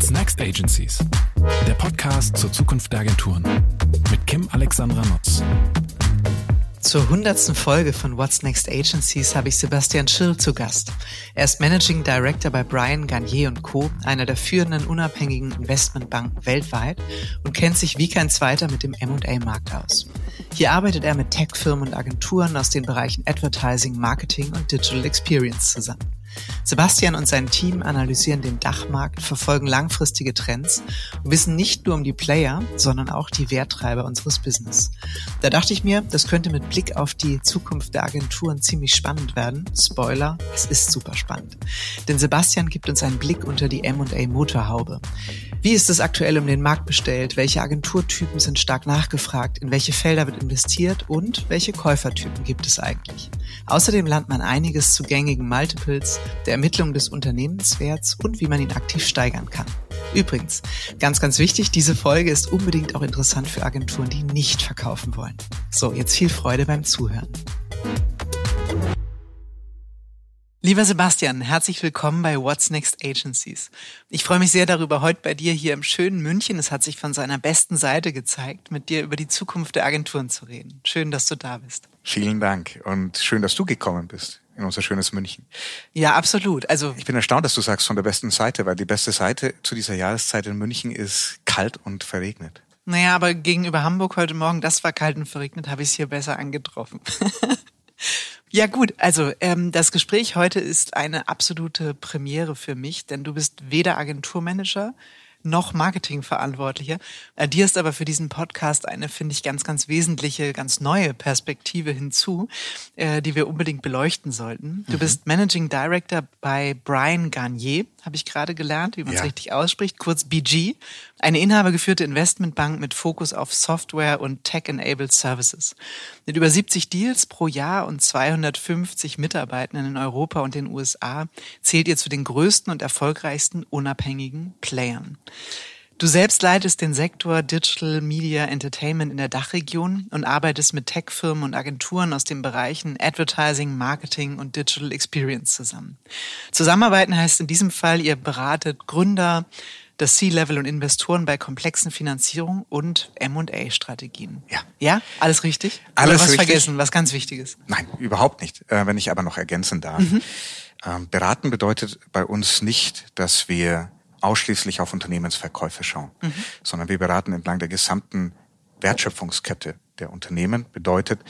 What's Next Agencies? Der Podcast zur Zukunft der Agenturen mit Kim Alexandra Nutz. Zur hundertsten Folge von What's Next Agencies habe ich Sebastian Schirl zu Gast. Er ist Managing Director bei Brian Garnier Co., einer der führenden unabhängigen Investmentbanken weltweit und kennt sich wie kein zweiter mit dem M&A-Markt aus. Hier arbeitet er mit Tech-Firmen und Agenturen aus den Bereichen Advertising, Marketing und Digital Experience zusammen. Sebastian und sein Team analysieren den Dachmarkt, verfolgen langfristige Trends und wissen nicht nur um die Player, sondern auch die Werttreiber unseres Business. Da dachte ich mir, das könnte mit Blick auf die Zukunft der Agenturen ziemlich spannend werden. Spoiler, es ist super spannend. Denn Sebastian gibt uns einen Blick unter die M&A Motorhaube. Wie ist es aktuell um den Markt bestellt? Welche Agenturtypen sind stark nachgefragt? In welche Felder wird investiert? Und welche Käufertypen gibt es eigentlich? Außerdem lernt man einiges zu gängigen Multiples, der Ermittlung des Unternehmenswerts und wie man ihn aktiv steigern kann. Übrigens, ganz, ganz wichtig, diese Folge ist unbedingt auch interessant für Agenturen, die nicht verkaufen wollen. So, jetzt viel Freude beim Zuhören. Lieber Sebastian, herzlich willkommen bei What's Next Agencies. Ich freue mich sehr darüber, heute bei dir hier im schönen München, es hat sich von seiner besten Seite gezeigt, mit dir über die Zukunft der Agenturen zu reden. Schön, dass du da bist. Vielen Dank und schön, dass du gekommen bist in unser schönes München. Ja, absolut. Also ich bin erstaunt, dass du sagst von der besten Seite, weil die beste Seite zu dieser Jahreszeit in München ist kalt und verregnet. Naja, aber gegenüber Hamburg heute Morgen, das war kalt und verregnet, habe ich es hier besser angetroffen. Ja gut, also ähm, das Gespräch heute ist eine absolute Premiere für mich, denn du bist weder Agenturmanager noch Marketingverantwortlicher. Äh, dir ist aber für diesen Podcast eine, finde ich, ganz, ganz wesentliche, ganz neue Perspektive hinzu, äh, die wir unbedingt beleuchten sollten. Du mhm. bist Managing Director bei Brian Garnier, habe ich gerade gelernt, wie man es ja. richtig ausspricht, kurz BG, eine inhabergeführte Investmentbank mit Fokus auf Software und Tech-enabled Services. Mit über 70 Deals pro Jahr und 250 Mitarbeitenden in Europa und den USA zählt ihr zu den größten und erfolgreichsten unabhängigen Playern. Du selbst leitest den Sektor Digital Media Entertainment in der Dachregion und arbeitest mit Tech-Firmen und Agenturen aus den Bereichen Advertising, Marketing und Digital Experience zusammen. Zusammenarbeiten heißt in diesem Fall, ihr beratet Gründer, das C-Level und Investoren bei komplexen Finanzierungen und M&A-Strategien. Ja. Ja? Alles richtig? Alles Oder was richtig. vergessen, was ganz Wichtiges? Nein, überhaupt nicht. Äh, wenn ich aber noch ergänzen darf. Mhm. Ähm, beraten bedeutet bei uns nicht, dass wir ausschließlich auf Unternehmensverkäufe schauen, mhm. sondern wir beraten entlang der gesamten Wertschöpfungskette der Unternehmen. Bedeutet,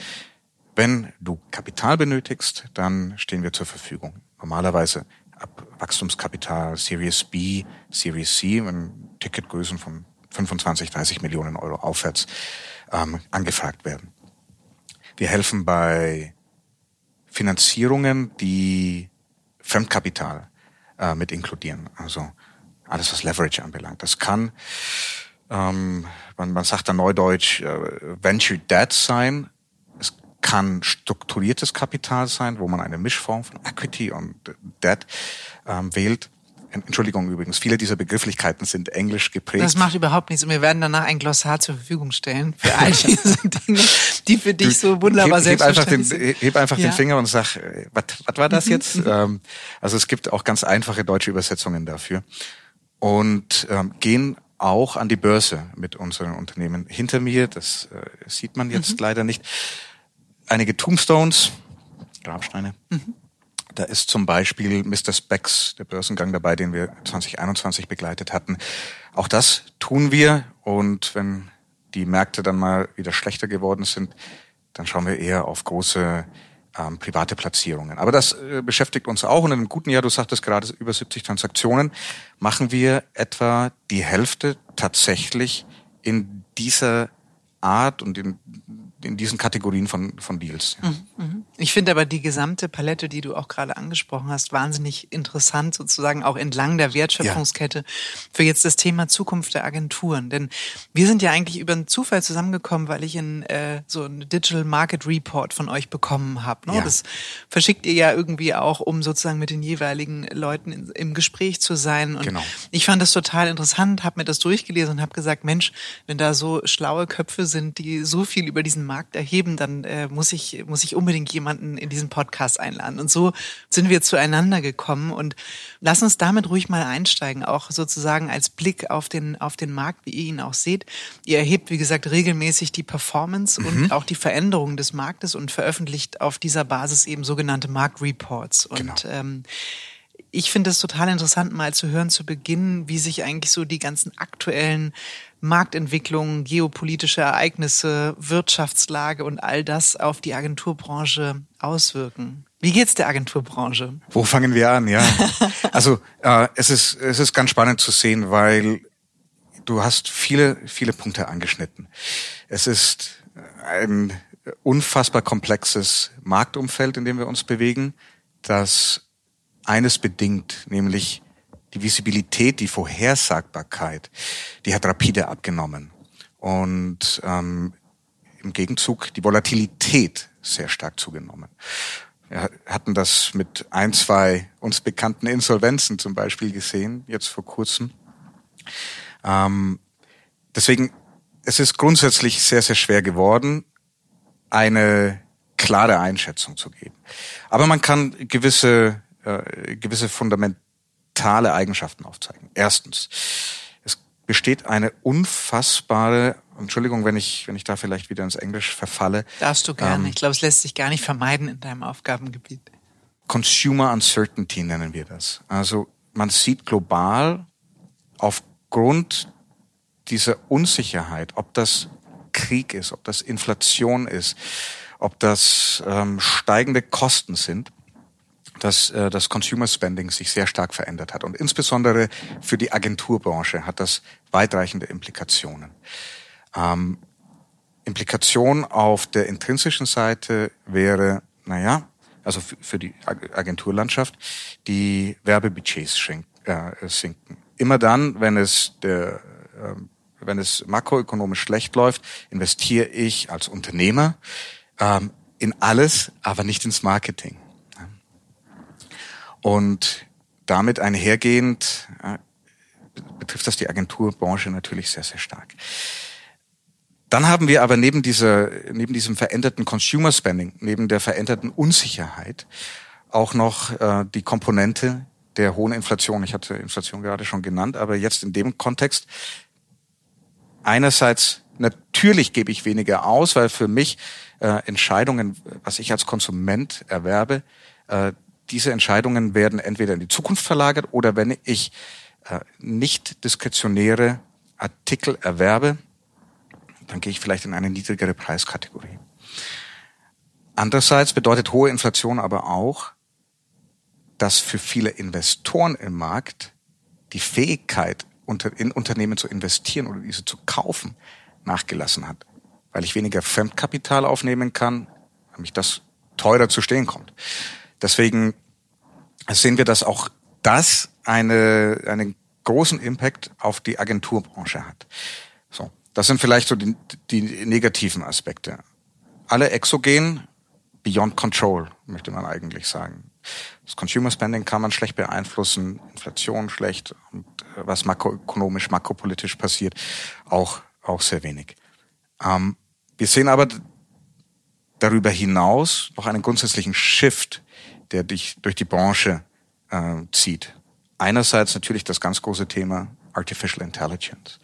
wenn du Kapital benötigst, dann stehen wir zur Verfügung. Normalerweise ab Wachstumskapital, Series B, Series C, wenn Ticketgrößen von 25, 30 Millionen Euro aufwärts ähm, angefragt werden. Wir helfen bei Finanzierungen, die Fremdkapital äh, mit inkludieren. Also alles, was Leverage anbelangt. Das kann, ähm, man, man sagt da neudeutsch, äh, Venture Debt sein. Es kann strukturiertes Kapital sein, wo man eine Mischform von Equity und Debt ähm, wählt. Entschuldigung übrigens, viele dieser Begrifflichkeiten sind englisch geprägt. Das macht überhaupt nichts und wir werden danach ein Glossar zur Verfügung stellen für all diese Dinge, die für dich so wunderbar heb, selbstverständlich heb einfach den, Heb einfach ja. den Finger und sag, äh, was war das mhm. jetzt? Mhm. also es gibt auch ganz einfache deutsche Übersetzungen dafür und ähm, gehen auch an die Börse mit unseren Unternehmen. Hinter mir, das äh, sieht man jetzt mhm. leider nicht, einige Tombstones, Grabsteine. Mhm. Da ist zum Beispiel Mr. Specs, der Börsengang dabei, den wir 2021 begleitet hatten. Auch das tun wir und wenn die Märkte dann mal wieder schlechter geworden sind, dann schauen wir eher auf große ähm, private Platzierungen. Aber das äh, beschäftigt uns auch und in einem guten Jahr, du sagtest gerade über 70 Transaktionen, machen wir etwa die Hälfte tatsächlich in dieser Art und in in diesen Kategorien von, von Deals. Ja. Mhm, mhm. Ich finde aber die gesamte Palette, die du auch gerade angesprochen hast, wahnsinnig interessant, sozusagen auch entlang der Wertschöpfungskette ja. für jetzt das Thema Zukunft der Agenturen. Denn wir sind ja eigentlich über einen Zufall zusammengekommen, weil ich in, äh, so einen Digital Market Report von euch bekommen habe. Ne? Ja. Das verschickt ihr ja irgendwie auch, um sozusagen mit den jeweiligen Leuten in, im Gespräch zu sein. Und genau. ich fand das total interessant, habe mir das durchgelesen und habe gesagt, Mensch, wenn da so schlaue Köpfe sind, die so viel über diesen Markt erheben, dann äh, muss ich muss ich unbedingt jemanden in diesen Podcast einladen. Und so sind wir zueinander gekommen und lass uns damit ruhig mal einsteigen, auch sozusagen als Blick auf den auf den Markt, wie ihr ihn auch seht. Ihr erhebt wie gesagt regelmäßig die Performance mhm. und auch die Veränderungen des Marktes und veröffentlicht auf dieser Basis eben sogenannte Marktreports. Und genau. ähm, ich finde es total interessant, mal zu hören zu Beginn, wie sich eigentlich so die ganzen aktuellen Marktentwicklungen, geopolitische Ereignisse, Wirtschaftslage und all das auf die Agenturbranche auswirken. Wie geht's der Agenturbranche? Wo fangen wir an? Ja, also äh, es ist es ist ganz spannend zu sehen, weil du hast viele viele Punkte angeschnitten. Es ist ein unfassbar komplexes Marktumfeld, in dem wir uns bewegen, das eines bedingt, nämlich die Visibilität, die Vorhersagbarkeit, die hat rapide abgenommen. Und ähm, im Gegenzug die Volatilität sehr stark zugenommen. Wir hatten das mit ein, zwei uns bekannten Insolvenzen zum Beispiel gesehen, jetzt vor kurzem. Ähm, deswegen, es ist grundsätzlich sehr, sehr schwer geworden, eine klare Einschätzung zu geben. Aber man kann gewisse äh, gewisse fundamentale Eigenschaften aufzeigen. Erstens, es besteht eine unfassbare Entschuldigung, wenn ich, wenn ich da vielleicht wieder ins Englisch verfalle. Darfst du gerne. Ähm, ich glaube, es lässt sich gar nicht vermeiden in deinem Aufgabengebiet. Consumer Uncertainty nennen wir das. Also man sieht global aufgrund dieser Unsicherheit, ob das Krieg ist, ob das Inflation ist, ob das ähm, steigende Kosten sind, dass äh, das Consumer Spending sich sehr stark verändert hat. Und insbesondere für die Agenturbranche hat das weitreichende Implikationen. Ähm, Implikation auf der intrinsischen Seite wäre, naja, also für die Agenturlandschaft, die Werbebudgets äh, sinken. Immer dann, wenn es der, äh, wenn es makroökonomisch schlecht läuft, investiere ich als Unternehmer ähm, in alles, aber nicht ins Marketing. Und damit einhergehend äh, betrifft das die Agenturbranche natürlich sehr, sehr stark. Dann haben wir aber neben dieser, neben diesem veränderten Consumer Spending, neben der veränderten Unsicherheit auch noch äh, die Komponente der hohen Inflation. Ich hatte Inflation gerade schon genannt, aber jetzt in dem Kontext einerseits natürlich gebe ich weniger aus, weil für mich äh, Entscheidungen, was ich als Konsument erwerbe, äh, diese Entscheidungen werden entweder in die Zukunft verlagert oder wenn ich äh, nicht diskretionäre Artikel erwerbe, dann gehe ich vielleicht in eine niedrigere Preiskategorie. Andererseits bedeutet hohe Inflation aber auch, dass für viele Investoren im Markt die Fähigkeit, in Unternehmen zu investieren oder diese zu kaufen, nachgelassen hat. Weil ich weniger Fremdkapital aufnehmen kann, weil mich das teurer zu stehen kommt. Deswegen sehen wir, dass auch das eine, einen großen Impact auf die Agenturbranche hat. So, das sind vielleicht so die, die negativen Aspekte. Alle exogen, beyond control, möchte man eigentlich sagen. Das Consumer Spending kann man schlecht beeinflussen, Inflation schlecht und äh, was makroökonomisch, makropolitisch passiert, auch, auch sehr wenig. Ähm, wir sehen aber darüber hinaus noch einen grundsätzlichen Shift der dich durch die Branche äh, zieht. Einerseits natürlich das ganz große Thema Artificial Intelligence.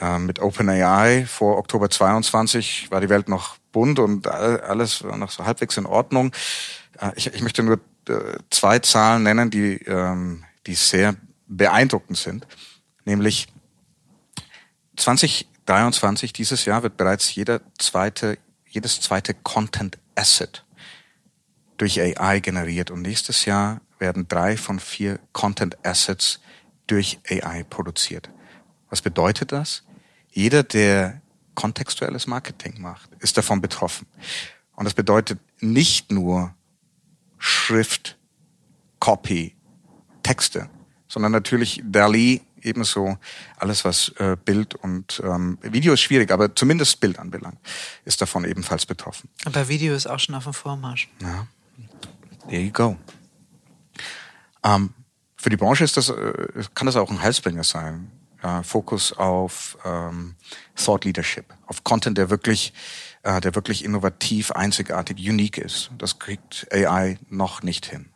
Äh, mit OpenAI vor Oktober 22 war die Welt noch bunt und alles noch so halbwegs in Ordnung. Äh, ich, ich, möchte nur äh, zwei Zahlen nennen, die, ähm, die sehr beeindruckend sind. Nämlich 2023, dieses Jahr, wird bereits jeder zweite, jedes zweite Content Asset durch AI generiert und nächstes Jahr werden drei von vier Content Assets durch AI produziert. Was bedeutet das? Jeder, der kontextuelles Marketing macht, ist davon betroffen. Und das bedeutet nicht nur Schrift, Copy, Texte, sondern natürlich DALI ebenso alles, was äh, Bild und ähm, Video ist schwierig, aber zumindest Bild anbelangt, ist davon ebenfalls betroffen. Aber Video ist auch schon auf dem Vormarsch. Ja. There you go. Ähm, für die Branche ist das, äh, kann das auch ein Heilsbringer sein. Äh, Fokus auf ähm, Thought Leadership, auf Content, der wirklich äh, der wirklich innovativ, einzigartig, unique ist. Das kriegt AI noch nicht hin.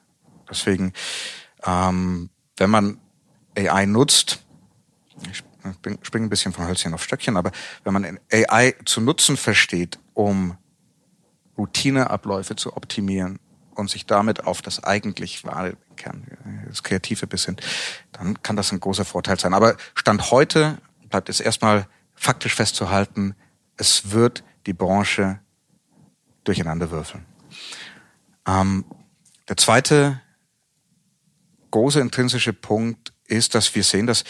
Deswegen, ähm, wenn man AI nutzt, ich springe ein bisschen von Hölzchen auf Stöckchen, aber wenn man AI zu nutzen versteht, um Routineabläufe zu optimieren und sich damit auf das eigentlich wahre Kern, das Kreative bis dann kann das ein großer Vorteil sein. Aber Stand heute bleibt es erstmal faktisch festzuhalten, es wird die Branche durcheinander würfeln. Ähm, der zweite große intrinsische Punkt ist, dass wir sehen, dass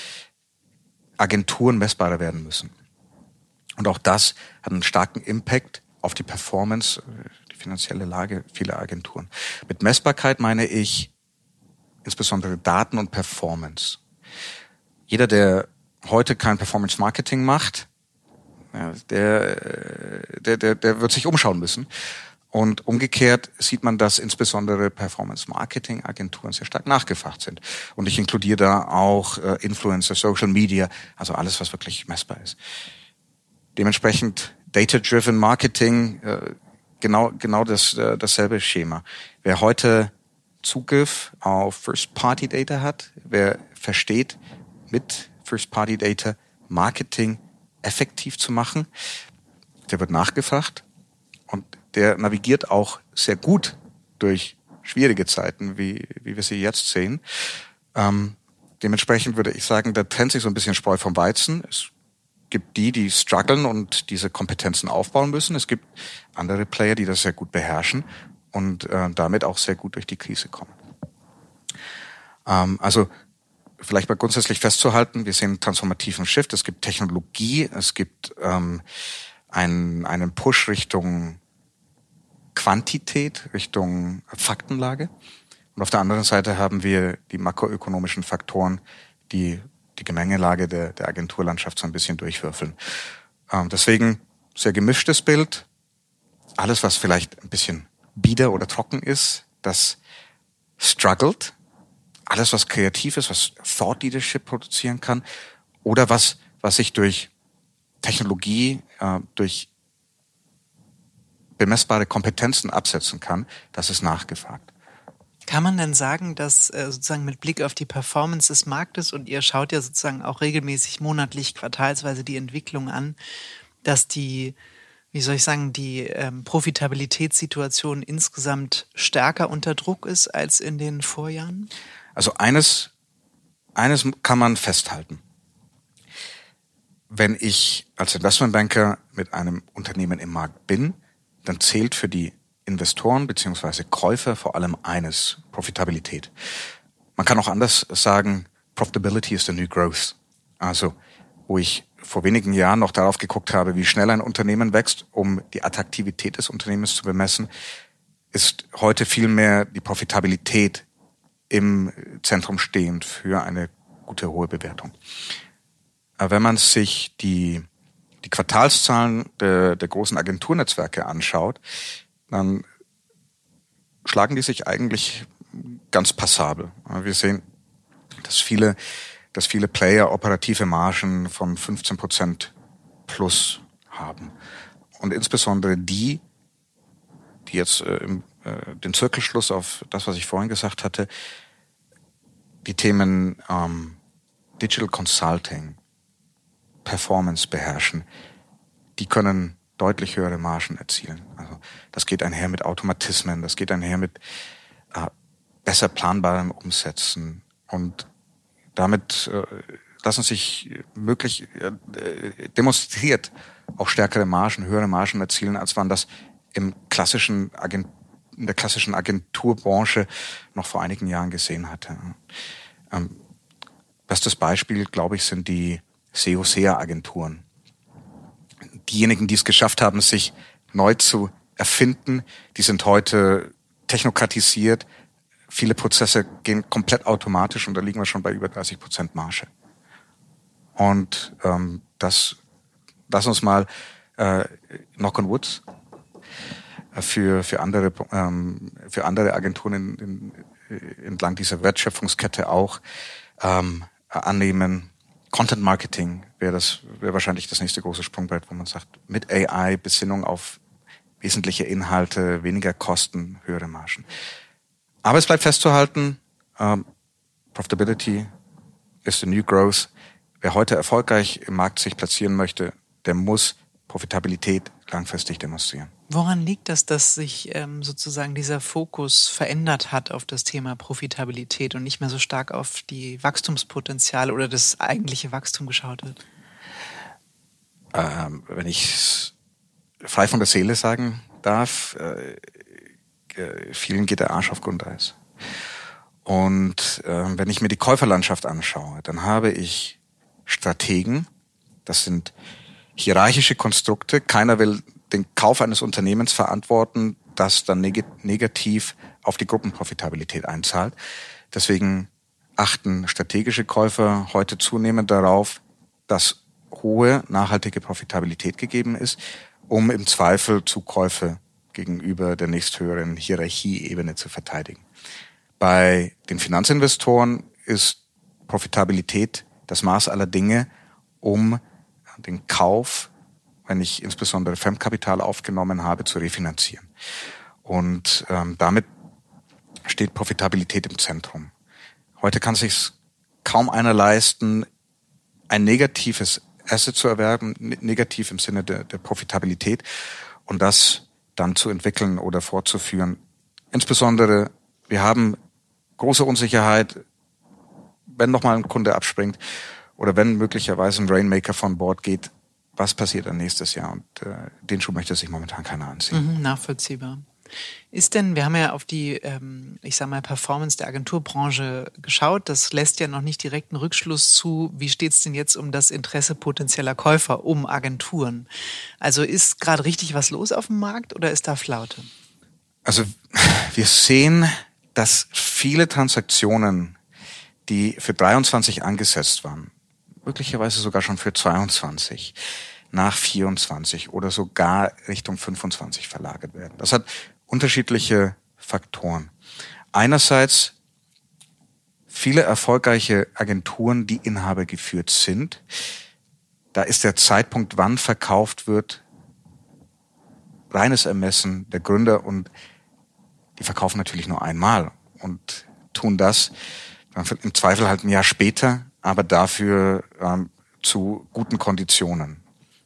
Agenturen messbarer werden müssen. Und auch das hat einen starken Impact auf die Performance, äh, finanzielle Lage vieler Agenturen. Mit Messbarkeit meine ich insbesondere Daten und Performance. Jeder, der heute kein Performance Marketing macht, der, äh, der, der, der wird sich umschauen müssen. Und umgekehrt sieht man, dass insbesondere Performance-Marketing-Agenturen sehr stark nachgefragt sind. Und ich inkludiere da auch äh, Influencer, Social Media, also alles, was wirklich messbar ist. Dementsprechend Data-Driven Marketing, äh, genau, genau das, äh, dasselbe Schema. Wer heute Zugriff auf First-Party-Data hat, wer versteht, mit First-Party-Data Marketing effektiv zu machen, der wird nachgefragt und der navigiert auch sehr gut durch schwierige Zeiten, wie, wie wir sie jetzt sehen. Ähm, dementsprechend würde ich sagen, da trennt sich so ein bisschen Spreu vom Weizen. Es gibt die, die strugglen und diese Kompetenzen aufbauen müssen. Es gibt andere Player, die das sehr gut beherrschen und äh, damit auch sehr gut durch die Krise kommen. Ähm, also vielleicht mal grundsätzlich festzuhalten, wir sehen einen transformativen Shift. Es gibt Technologie, es gibt ähm, einen, einen Push Richtung Quantität, Richtung Faktenlage. Und auf der anderen Seite haben wir die makroökonomischen Faktoren, die die Gemengelage der, der Agenturlandschaft so ein bisschen durchwürfeln. Ähm, deswegen sehr gemischtes Bild. Alles, was vielleicht ein bisschen bieder oder trocken ist, das struggelt. Alles, was kreativ ist, was Thought Leadership produzieren kann oder was, was sich durch Technologie, äh, durch bemessbare Kompetenzen absetzen kann, das ist nachgefragt. Kann man denn sagen, dass äh, sozusagen mit Blick auf die Performance des Marktes und ihr schaut ja sozusagen auch regelmäßig monatlich, quartalsweise die Entwicklung an, dass die, wie soll ich sagen, die ähm, Profitabilitätssituation insgesamt stärker unter Druck ist als in den Vorjahren? Also eines, eines kann man festhalten. Wenn ich als Investmentbanker mit einem Unternehmen im Markt bin, dann zählt für die Investoren beziehungsweise Käufer vor allem eines, Profitabilität. Man kann auch anders sagen, Profitability is the new growth. Also, wo ich vor wenigen Jahren noch darauf geguckt habe, wie schnell ein Unternehmen wächst, um die Attraktivität des Unternehmens zu bemessen, ist heute vielmehr die Profitabilität im Zentrum stehend für eine gute hohe Bewertung. Aber wenn man sich die die Quartalszahlen der, der großen Agenturnetzwerke anschaut, dann schlagen die sich eigentlich ganz passabel. Wir sehen, dass viele, dass viele Player operative Margen von 15 Prozent plus haben. Und insbesondere die, die jetzt äh, äh, den Zirkelschluss auf das, was ich vorhin gesagt hatte, die Themen ähm, Digital Consulting, Performance beherrschen, die können deutlich höhere Margen erzielen. Also das geht einher mit Automatismen, das geht einher mit äh, besser planbarem Umsetzen und damit äh, lassen sich möglich äh, demonstriert auch stärkere Margen, höhere Margen erzielen, als man das im klassischen Agent, in der klassischen Agenturbranche noch vor einigen Jahren gesehen hatte. Ähm, bestes Beispiel, glaube ich, sind die SEO-SEA-Agenturen. Diejenigen, die es geschafft haben, sich neu zu erfinden, die sind heute technokratisiert. Viele Prozesse gehen komplett automatisch und da liegen wir schon bei über 30 Prozent Marge. Und ähm, das, lass uns mal äh, Knock on Woods äh, für, für, andere, ähm, für andere Agenturen in, in, äh, entlang dieser Wertschöpfungskette auch ähm, annehmen. Content Marketing wäre das wäre wahrscheinlich das nächste große Sprungbrett, wo man sagt, mit AI Besinnung auf wesentliche Inhalte, weniger Kosten, höhere Margen. Aber es bleibt festzuhalten, ähm, Profitability is the new growth. Wer heute erfolgreich im Markt sich platzieren möchte, der muss Profitabilität langfristig demonstrieren. Woran liegt das, dass sich ähm, sozusagen dieser Fokus verändert hat auf das Thema Profitabilität und nicht mehr so stark auf die Wachstumspotenziale oder das eigentliche Wachstum geschaut wird? Ähm, wenn ich frei von der Seele sagen darf, äh, äh, vielen geht der Arsch auf Grundeis. Und äh, wenn ich mir die Käuferlandschaft anschaue, dann habe ich Strategen, das sind hierarchische Konstrukte. Keiner will den Kauf eines Unternehmens verantworten, das dann neg negativ auf die Gruppenprofitabilität einzahlt. Deswegen achten strategische Käufer heute zunehmend darauf, dass hohe nachhaltige Profitabilität gegeben ist, um im Zweifel Zukäufe gegenüber der nächsthöheren Hierarchieebene zu verteidigen. Bei den Finanzinvestoren ist Profitabilität das Maß aller Dinge, um den Kauf, wenn ich insbesondere Fremdkapital aufgenommen habe, zu refinanzieren. Und ähm, damit steht Profitabilität im Zentrum. Heute kann sich kaum einer leisten, ein negatives Asset zu erwerben, negativ im Sinne der, der Profitabilität und das dann zu entwickeln oder fortzuführen. Insbesondere, wir haben große Unsicherheit, wenn nochmal ein Kunde abspringt oder wenn möglicherweise ein Rainmaker von Bord geht, was passiert dann nächstes Jahr? Und äh, den Schuh möchte sich momentan keiner anziehen. Mhm, nachvollziehbar. Ist denn, wir haben ja auf die, ähm, ich sag mal, Performance der Agenturbranche geschaut. Das lässt ja noch nicht direkt einen Rückschluss zu, wie steht es denn jetzt um das Interesse potenzieller Käufer um Agenturen? Also ist gerade richtig was los auf dem Markt oder ist da Flaute? Also wir sehen, dass viele Transaktionen, die für 23 angesetzt waren, möglicherweise sogar schon für 22, nach 24 oder sogar Richtung 25 verlagert werden. Das hat unterschiedliche Faktoren. Einerseits viele erfolgreiche Agenturen, die Inhaber geführt sind. Da ist der Zeitpunkt, wann verkauft wird, reines Ermessen der Gründer und die verkaufen natürlich nur einmal und tun das im Zweifel halt ein Jahr später, aber dafür ähm, zu guten Konditionen.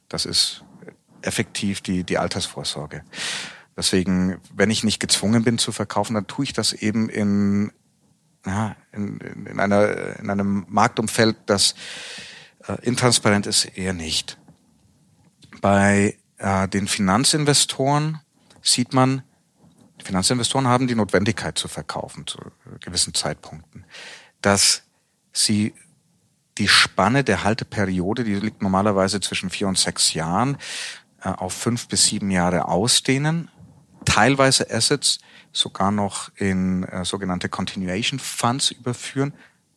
Das ist effektiv die, die Altersvorsorge. Deswegen, wenn ich nicht gezwungen bin zu verkaufen, dann tue ich das eben in, ja, in, in, einer, in einem Marktumfeld, das äh, intransparent ist, eher nicht. Bei äh, den Finanzinvestoren sieht man, Finanzinvestoren haben die Notwendigkeit zu verkaufen zu gewissen Zeitpunkten, dass sie die Spanne der Halteperiode, die liegt normalerweise zwischen vier und sechs Jahren, äh, auf fünf bis sieben Jahre ausdehnen teilweise Assets sogar noch in äh, sogenannte Continuation Funds überführen,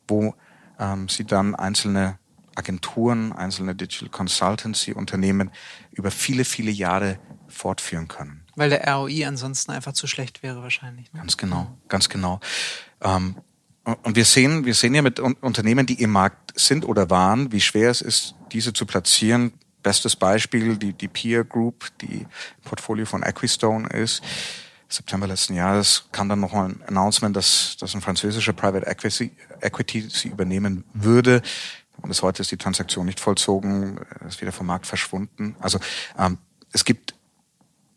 wo ähm, sie dann einzelne Agenturen, einzelne Digital Consultancy Unternehmen über viele, viele Jahre fortführen können. Weil der ROI ansonsten einfach zu schlecht wäre wahrscheinlich. Ne? Ganz genau, ganz genau. Ähm, und wir sehen, wir sehen ja mit Unternehmen, die im Markt sind oder waren, wie schwer es ist, diese zu platzieren, Bestes Beispiel, die, die Peer Group, die Portfolio von Equistone ist. September letzten Jahres kam dann noch ein Announcement, dass, dass ein französischer Private Equity, Equity sie übernehmen würde. Und bis heute ist die Transaktion nicht vollzogen, ist wieder vom Markt verschwunden. Also ähm, es gibt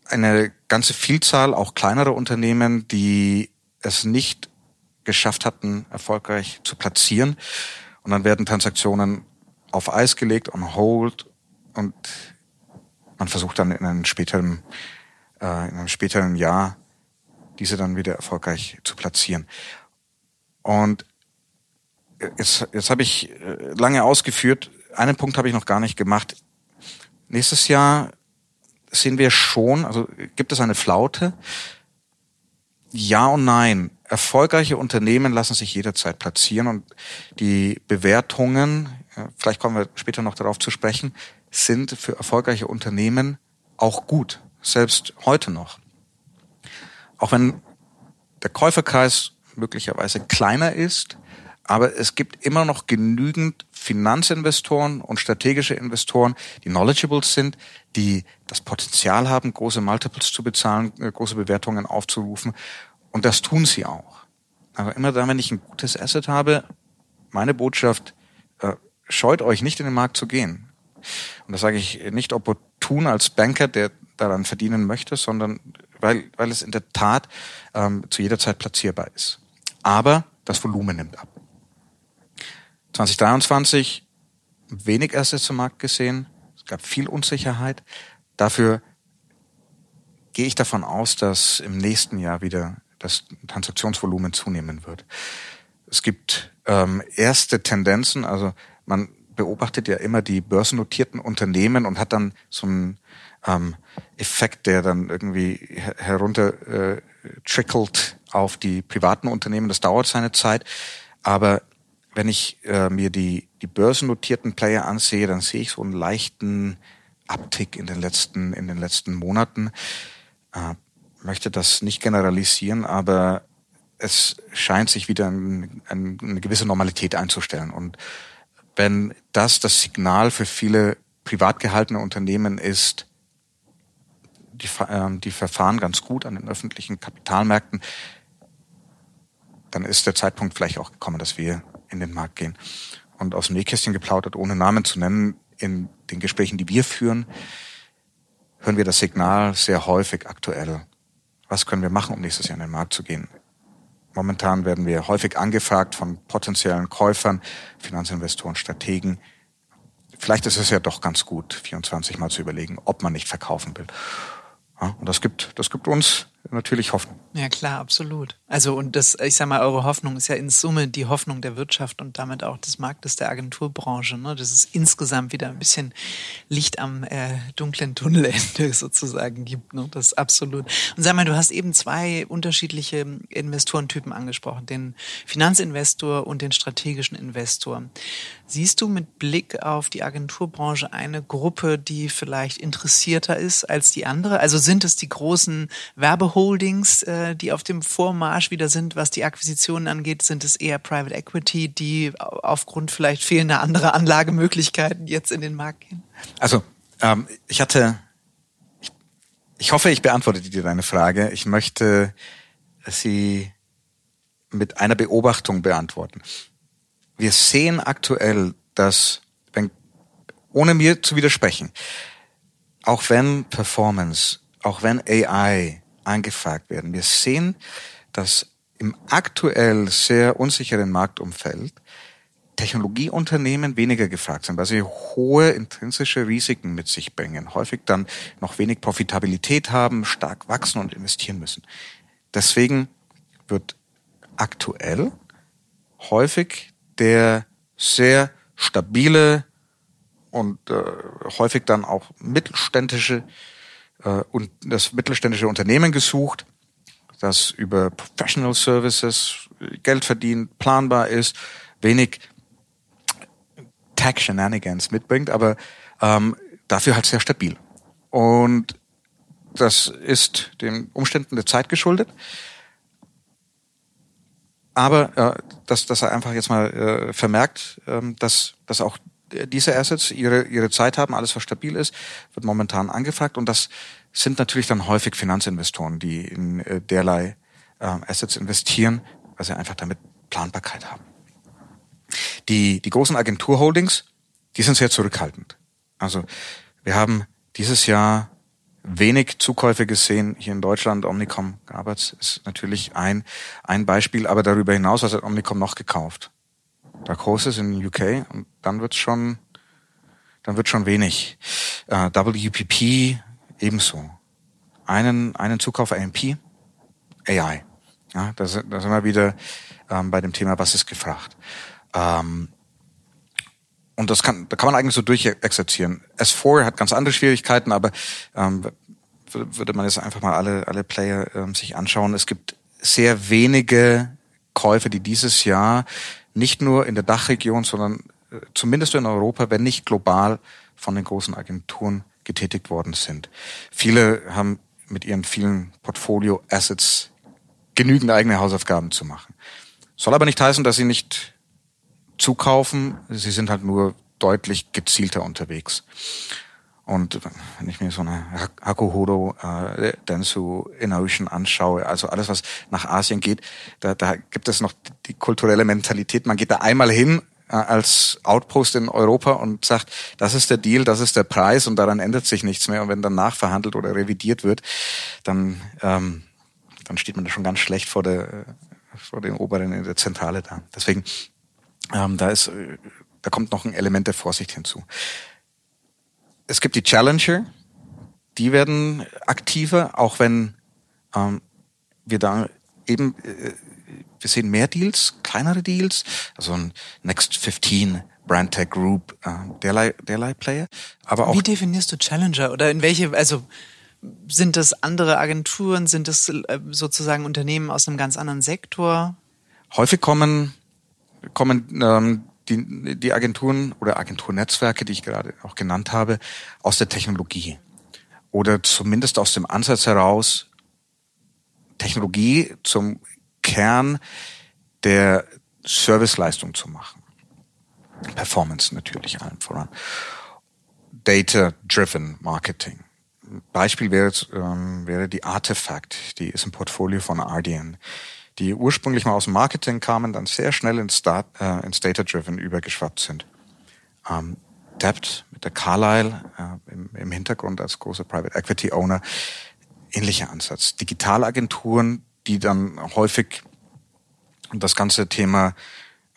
eine ganze Vielzahl auch kleinerer Unternehmen, die es nicht geschafft hatten, erfolgreich zu platzieren. Und dann werden Transaktionen auf Eis gelegt, on hold und man versucht dann in einem späteren, äh, in einem späteren Jahr diese dann wieder erfolgreich zu platzieren. Und jetzt, jetzt habe ich äh, lange ausgeführt, einen Punkt habe ich noch gar nicht gemacht. Nächstes Jahr sehen wir schon, also gibt es eine Flaute? Ja und nein. Erfolgreiche Unternehmen lassen sich jederzeit platzieren und die Bewertungen, vielleicht kommen wir später noch darauf zu sprechen, sind für erfolgreiche Unternehmen auch gut, selbst heute noch. Auch wenn der Käuferkreis möglicherweise kleiner ist, aber es gibt immer noch genügend Finanzinvestoren und strategische Investoren, die knowledgeable sind, die das Potenzial haben, große Multiples zu bezahlen, äh, große Bewertungen aufzurufen. Und das tun sie auch. Aber immer dann, wenn ich ein gutes Asset habe, meine Botschaft, äh, scheut euch nicht in den Markt zu gehen. Und das sage ich nicht opportun als Banker, der daran verdienen möchte, sondern weil, weil es in der Tat ähm, zu jeder Zeit platzierbar ist. Aber das Volumen nimmt ab. 2023 wenig Assets im Markt gesehen. Es gab viel Unsicherheit. Dafür gehe ich davon aus, dass im nächsten Jahr wieder das Transaktionsvolumen zunehmen wird. Es gibt ähm, erste Tendenzen, also man beobachtet ja immer die börsennotierten Unternehmen und hat dann so einen ähm, Effekt, der dann irgendwie herunter äh, trickelt auf die privaten Unternehmen. Das dauert seine Zeit. Aber wenn ich äh, mir die, die börsennotierten Player ansehe, dann sehe ich so einen leichten Abtick in den letzten, in den letzten Monaten. Äh, möchte das nicht generalisieren, aber es scheint sich wieder ein, ein, eine gewisse Normalität einzustellen. Und wenn das das Signal für viele privat gehaltene Unternehmen ist, die, äh, die verfahren ganz gut an den öffentlichen Kapitalmärkten, dann ist der Zeitpunkt vielleicht auch gekommen, dass wir in den Markt gehen. Und aus dem Nähkästchen geplaudert, ohne Namen zu nennen, in den Gesprächen, die wir führen, hören wir das Signal sehr häufig aktuell. Was können wir machen, um nächstes Jahr in den Markt zu gehen? Momentan werden wir häufig angefragt von potenziellen Käufern, Finanzinvestoren, Strategen. Vielleicht ist es ja doch ganz gut, 24 mal zu überlegen, ob man nicht verkaufen will. Ja, und das gibt, das gibt uns natürlich Hoffnung. Ja, klar, absolut. Also, und das, ich sag mal, eure Hoffnung ist ja in Summe die Hoffnung der Wirtschaft und damit auch des Marktes der Agenturbranche, ne? dass es insgesamt wieder ein bisschen Licht am äh, dunklen Tunnelende sozusagen gibt. Ne? Das ist absolut. Und sag mal, du hast eben zwei unterschiedliche Investorentypen angesprochen, den Finanzinvestor und den strategischen Investor. Siehst du mit Blick auf die Agenturbranche eine Gruppe, die vielleicht interessierter ist als die andere? Also sind es die großen Werbeholdings, äh, die auf dem Vormarsch wieder sind, was die Akquisitionen angeht? Sind es eher Private Equity, die aufgrund vielleicht fehlender anderer Anlagemöglichkeiten jetzt in den Markt gehen? Also ähm, ich hatte, ich, ich hoffe, ich beantworte dir deine Frage. Ich möchte sie mit einer Beobachtung beantworten wir sehen aktuell, dass, wenn, ohne mir zu widersprechen, auch wenn Performance, auch wenn AI angefragt werden, wir sehen, dass im aktuell sehr unsicheren Marktumfeld Technologieunternehmen weniger gefragt sind, weil sie hohe intrinsische Risiken mit sich bringen, häufig dann noch wenig Profitabilität haben, stark wachsen und investieren müssen. Deswegen wird aktuell häufig der sehr stabile und äh, häufig dann auch mittelständische äh, und das mittelständische Unternehmen gesucht, das über Professional Services Geld verdient, planbar ist, wenig Tech Shenanigans mitbringt, aber ähm, dafür halt sehr stabil. Und das ist den Umständen der Zeit geschuldet aber äh, dass, dass er einfach jetzt mal äh, vermerkt, ähm, dass, dass auch diese Assets ihre, ihre Zeit haben, alles was stabil ist, wird momentan angefragt und das sind natürlich dann häufig Finanzinvestoren, die in äh, derlei äh, Assets investieren, weil sie einfach damit Planbarkeit haben. Die, die großen Agenturholdings, die sind sehr zurückhaltend. Also wir haben dieses Jahr wenig Zukäufe gesehen hier in Deutschland. Omnicom Gaberts ist natürlich ein, ein Beispiel, aber darüber hinaus was hat Omnicom noch gekauft. Dark Horses in UK und dann wird's schon, dann wird schon wenig. Äh, WPP ebenso. Einen, einen Zukauf AMP, AI. Ja, da, sind, da sind wir wieder ähm, bei dem Thema, was ist gefragt. Ähm, und das kann, da kann man eigentlich so durchexerzieren. S4 hat ganz andere Schwierigkeiten, aber ähm, würde man jetzt einfach mal alle, alle Player ähm, sich anschauen. Es gibt sehr wenige Käufe, die dieses Jahr nicht nur in der Dachregion, sondern äh, zumindest in Europa, wenn nicht global, von den großen Agenturen getätigt worden sind. Viele haben mit ihren vielen Portfolio-Assets genügend eigene Hausaufgaben zu machen. Soll aber nicht heißen, dass sie nicht zukaufen. Sie sind halt nur deutlich gezielter unterwegs. Und wenn ich mir so eine Hakuhodo, äh, Densu, InOcean anschaue, also alles, was nach Asien geht, da, da gibt es noch die kulturelle Mentalität. Man geht da einmal hin als Outpost in Europa und sagt, das ist der Deal, das ist der Preis und daran ändert sich nichts mehr. Und wenn dann nachverhandelt oder revidiert wird, dann, ähm, dann steht man da schon ganz schlecht vor der vor den Oberen in der Zentrale da. Deswegen, ähm, da ist, äh, da kommt noch ein Element der Vorsicht hinzu es gibt die Challenger, die werden aktiver, auch wenn ähm, wir da eben, äh, wir sehen mehr Deals, kleinere Deals, also ein Next 15, Brandtech Group, äh, derlei, derlei Player. Aber auch Wie definierst du Challenger oder in welche, also sind das andere Agenturen, sind das äh, sozusagen Unternehmen aus einem ganz anderen Sektor? Häufig kommen, kommen ähm, die, die Agenturen oder Agenturnetzwerke, die ich gerade auch genannt habe, aus der Technologie oder zumindest aus dem Ansatz heraus, Technologie zum Kern der Serviceleistung zu machen. Performance natürlich allen voran. Data-driven Marketing. Beispiel wäre, ähm, wäre die Artifact, die ist im Portfolio von Ardian die ursprünglich mal aus dem Marketing kamen, dann sehr schnell ins, Start, äh, ins Data-Driven übergeschwappt sind. Ähm, Debt mit der Carlyle äh, im, im Hintergrund als großer Private Equity Owner, ähnlicher Ansatz. Digitalagenturen, die dann häufig das ganze Thema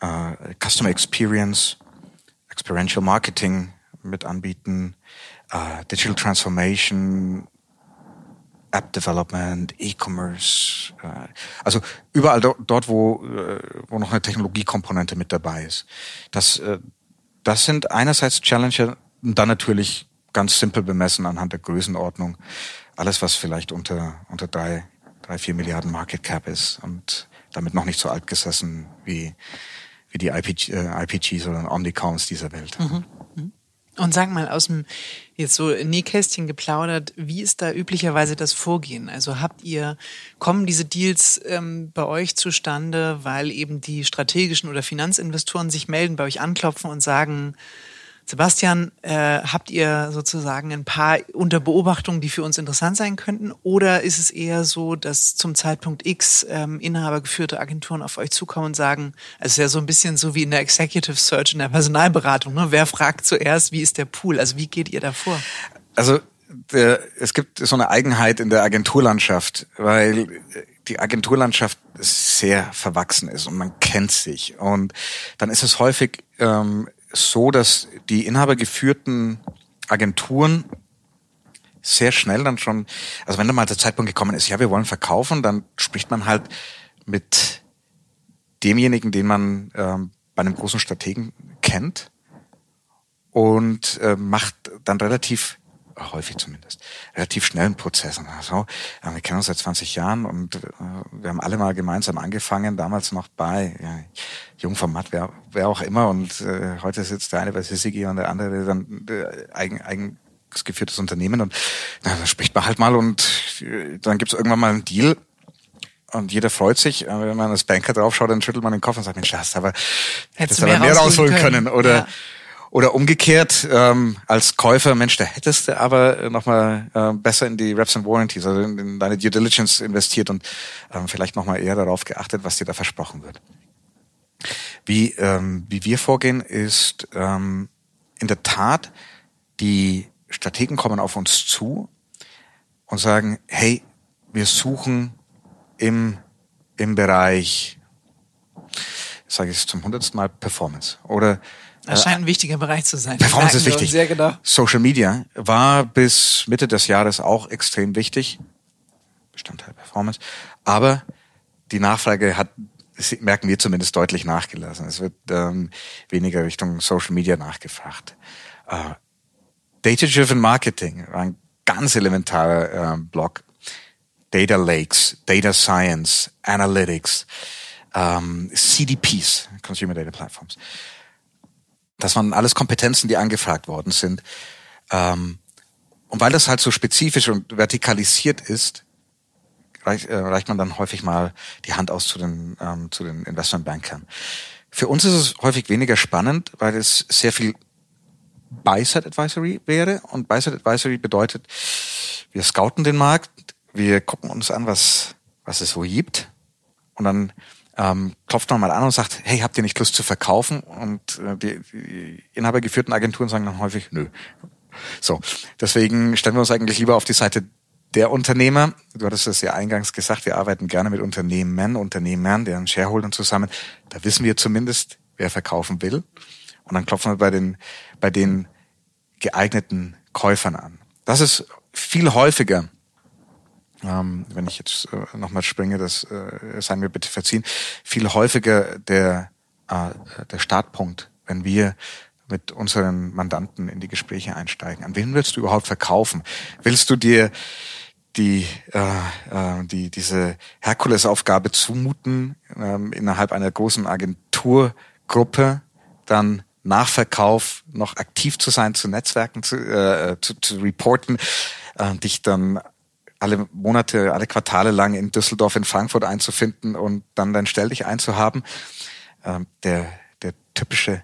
äh, Customer Experience, Experiential Marketing mit anbieten, äh, Digital Transformation, App Development, E-Commerce, äh, also überall dort, wo, äh, wo noch eine Technologiekomponente mit dabei ist. Das, äh, das sind einerseits Challenger und dann natürlich ganz simpel bemessen anhand der Größenordnung. Alles, was vielleicht unter, unter drei, drei, vier Milliarden Market Cap ist und damit noch nicht so alt gesessen wie, wie die IPG, äh, IPGs oder Omnicoms dieser Welt. Mhm. Und sag mal, aus dem jetzt so Nähkästchen geplaudert, wie ist da üblicherweise das Vorgehen? Also habt ihr, kommen diese Deals ähm, bei euch zustande, weil eben die strategischen oder Finanzinvestoren sich melden, bei euch anklopfen und sagen, Sebastian, äh, habt ihr sozusagen ein paar unter Beobachtung, die für uns interessant sein könnten? Oder ist es eher so, dass zum Zeitpunkt X ähm, inhabergeführte Agenturen auf euch zukommen und sagen, also es ist ja so ein bisschen so wie in der Executive Search, in der Personalberatung, ne? wer fragt zuerst, wie ist der Pool? Also wie geht ihr da vor? Also der, es gibt so eine Eigenheit in der Agenturlandschaft, weil die Agenturlandschaft sehr verwachsen ist und man kennt sich. Und dann ist es häufig ähm, so, dass die inhabergeführten Agenturen sehr schnell dann schon, also wenn dann mal der Zeitpunkt gekommen ist, ja, wir wollen verkaufen, dann spricht man halt mit demjenigen, den man ähm, bei einem großen Strategen kennt und äh, macht dann relativ häufig zumindest, relativ schnellen Prozess. Also, ja, wir kennen uns seit 20 Jahren und äh, wir haben alle mal gemeinsam angefangen, damals noch bei ja, Jungformat, wer, wer auch immer. Und äh, heute sitzt der eine bei Sissigi und der andere dann äh, eigen, eigen geführtes Unternehmen und na, da spricht man halt mal und äh, dann gibt's irgendwann mal einen Deal und jeder freut sich. Wenn man als Banker draufschaut, dann schüttelt man den Kopf und sagt, Mensch, hast aber hättest du aber mehr rausholen können. können. Oder ja. Oder umgekehrt, ähm, als Käufer, Mensch, da hättest du aber nochmal äh, besser in die Reps and Warranties, also in, in deine Due Diligence investiert und ähm, vielleicht nochmal eher darauf geachtet, was dir da versprochen wird. Wie, ähm, wie wir vorgehen, ist ähm, in der Tat, die Strategen kommen auf uns zu und sagen, hey, wir suchen im, im Bereich, sage ich es zum hundertsten Mal, Performance. Oder das scheint ein wichtiger Bereich zu sein. Performance ist wichtig. Sehr genau. Social Media war bis Mitte des Jahres auch extrem wichtig. Bestandteil Performance. Aber die Nachfrage hat, merken wir zumindest, deutlich nachgelassen. Es wird ähm, weniger Richtung Social Media nachgefragt. Äh, Data-Driven Marketing war ein ganz elementarer äh, Block. Data Lakes, Data Science, Analytics, ähm, CDPs, Consumer Data Platforms. Das waren alles Kompetenzen, die angefragt worden sind. Ähm, und weil das halt so spezifisch und vertikalisiert ist, reich, äh, reicht man dann häufig mal die Hand aus zu den, ähm, zu den Investmentbankern. Für uns ist es häufig weniger spannend, weil es sehr viel Buy-Side Advisory wäre. Und Buy-Side Advisory bedeutet, wir scouten den Markt, wir gucken uns an, was, was es wo gibt. Und dann ähm, klopft man mal an und sagt, hey, habt ihr nicht Lust zu verkaufen? Und äh, die, die inhabergeführten Agenturen sagen dann häufig, nö. So, deswegen stellen wir uns eigentlich lieber auf die Seite der Unternehmer. Du hattest es ja eingangs gesagt, wir arbeiten gerne mit Unternehmen, Unternehmern, deren Shareholdern zusammen. Da wissen wir zumindest, wer verkaufen will. Und dann klopfen wir bei den, bei den geeigneten Käufern an. Das ist viel häufiger ähm, wenn ich jetzt äh, nochmal springe, das äh, sei mir bitte verziehen, viel häufiger der, äh, der Startpunkt, wenn wir mit unseren Mandanten in die Gespräche einsteigen. An wen willst du überhaupt verkaufen? Willst du dir die, äh, äh, die diese Herkulesaufgabe zumuten, ähm, innerhalb einer großen Agenturgruppe dann nach Verkauf noch aktiv zu sein, zu Netzwerken, zu, äh, zu, zu reporten, äh, dich dann alle Monate, alle Quartale lang in Düsseldorf, in Frankfurt einzufinden und dann dein Stell dich einzuhaben. Ähm, der, der typische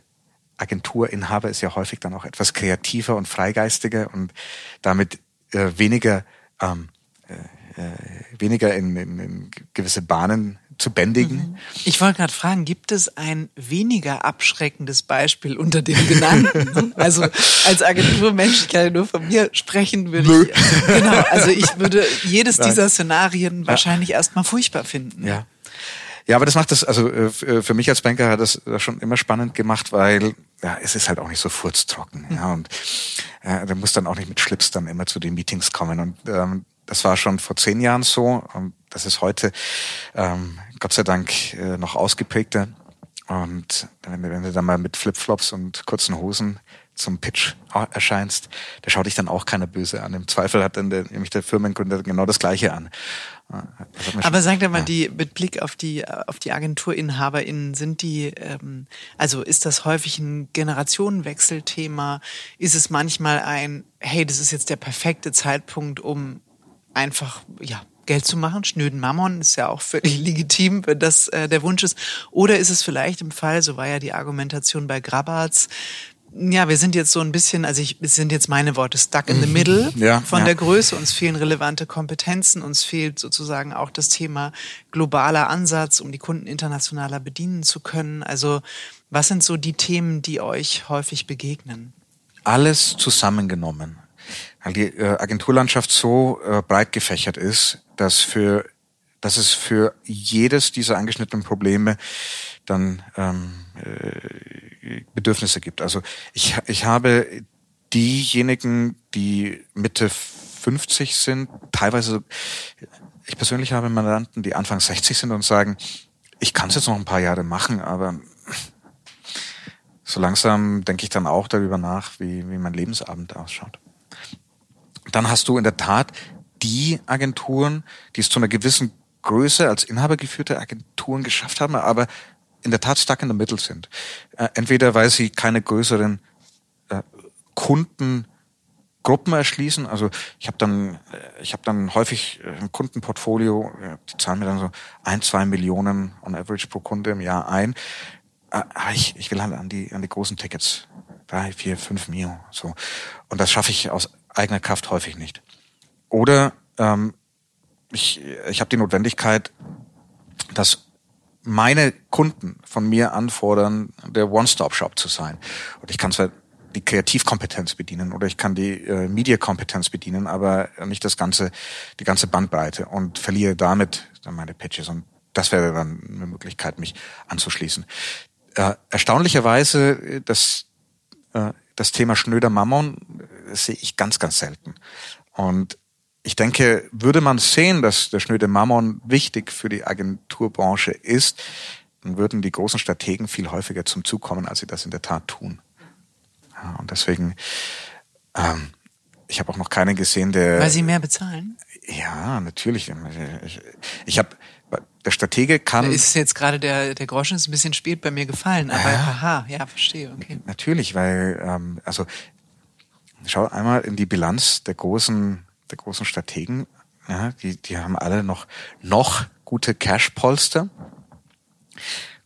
Agenturinhaber ist ja häufig dann auch etwas kreativer und freigeistiger und damit äh, weniger ähm, äh, äh weniger in, in, in gewisse Bahnen zu bändigen. Mhm. Ich wollte gerade fragen, gibt es ein weniger abschreckendes Beispiel unter den genannten? also als Agenturmensch, ich kann ja nur von mir sprechen, würde Nö. ich, genau, also ich würde jedes Nein. dieser Szenarien wahrscheinlich ja. erstmal furchtbar finden. Ja. Ja, aber das macht das, also äh, äh, für mich als Banker hat das schon immer spannend gemacht, weil ja, es ist halt auch nicht so furztrocken. Ja, und äh, du musst dann auch nicht mit Schlips dann immer zu den Meetings kommen. Und ähm, das war schon vor zehn Jahren so. Und das ist heute ähm, Gott sei Dank äh, noch ausgeprägter. Und wenn, wenn du dann mal mit Flipflops und kurzen Hosen zum Pitch erscheinst, da schaut dich dann auch keiner böse an. Im Zweifel hat dann der, nämlich der Firmengründer genau das Gleiche an. Aber sag dir mal, ja. die mit Blick auf die auf die AgenturinhaberInnen sind die, ähm, also ist das häufig ein Generationenwechselthema? Ist es manchmal ein, hey, das ist jetzt der perfekte Zeitpunkt, um einfach ja Geld zu machen. Schnöden Mammon ist ja auch völlig legitim, wenn das äh, der Wunsch ist. Oder ist es vielleicht im Fall, so war ja die Argumentation bei Grabatz, ja, wir sind jetzt so ein bisschen, also ich, es sind jetzt meine Worte, stuck in the mhm. middle ja, von ja. der Größe. Uns fehlen relevante Kompetenzen, uns fehlt sozusagen auch das Thema globaler Ansatz, um die Kunden internationaler bedienen zu können. Also was sind so die Themen, die euch häufig begegnen? Alles zusammengenommen weil die äh, Agenturlandschaft so äh, breit gefächert ist, dass für dass es für jedes dieser angeschnittenen Probleme dann ähm, äh, Bedürfnisse gibt. Also ich, ich habe diejenigen, die Mitte 50 sind, teilweise, ich persönlich habe Mandanten, die Anfang 60 sind und sagen, ich kann es jetzt noch ein paar Jahre machen, aber so langsam denke ich dann auch darüber nach, wie, wie mein Lebensabend ausschaut dann hast du in der Tat die Agenturen, die es zu einer gewissen Größe als inhabergeführte Agenturen geschafft haben, aber in der Tat stuck in the middle sind. Äh, entweder weil sie keine größeren äh, Kundengruppen erschließen. Also ich habe dann, äh, ich habe dann häufig ein Kundenportfolio, die zahlen mir dann so ein, zwei Millionen on average pro Kunde im Jahr ein. Aber ich, ich will halt an die, an die großen Tickets. Drei, vier, fünf Mio. So. Und das schaffe ich aus eigener Kraft häufig nicht. Oder ähm, ich, ich habe die Notwendigkeit, dass meine Kunden von mir anfordern, der One-Stop-Shop zu sein. Und ich kann zwar die Kreativkompetenz bedienen oder ich kann die äh, Media-Kompetenz bedienen, aber nicht das ganze, die ganze Bandbreite und verliere damit dann meine Pitches. Und das wäre dann eine Möglichkeit, mich anzuschließen. Äh, erstaunlicherweise, das, äh, das Thema Schnöder Mammon sehe ich ganz, ganz selten. Und ich denke, würde man sehen, dass der schnöde Mammon wichtig für die Agenturbranche ist, dann würden die großen Strategen viel häufiger zum Zug kommen, als sie das in der Tat tun. Ja, und deswegen, ähm, ich habe auch noch keinen gesehen, der. Weil sie mehr bezahlen? Ja, natürlich. Ich, ich habe der Stratege kann. Ist jetzt gerade der, der Groschen ist ein bisschen spät bei mir gefallen, aber ja, aha, ja, verstehe, okay. Natürlich, weil, ähm, also schau einmal in die Bilanz der großen, der großen Strategen. Ja, die, die haben alle noch, noch gute Cash-Polster.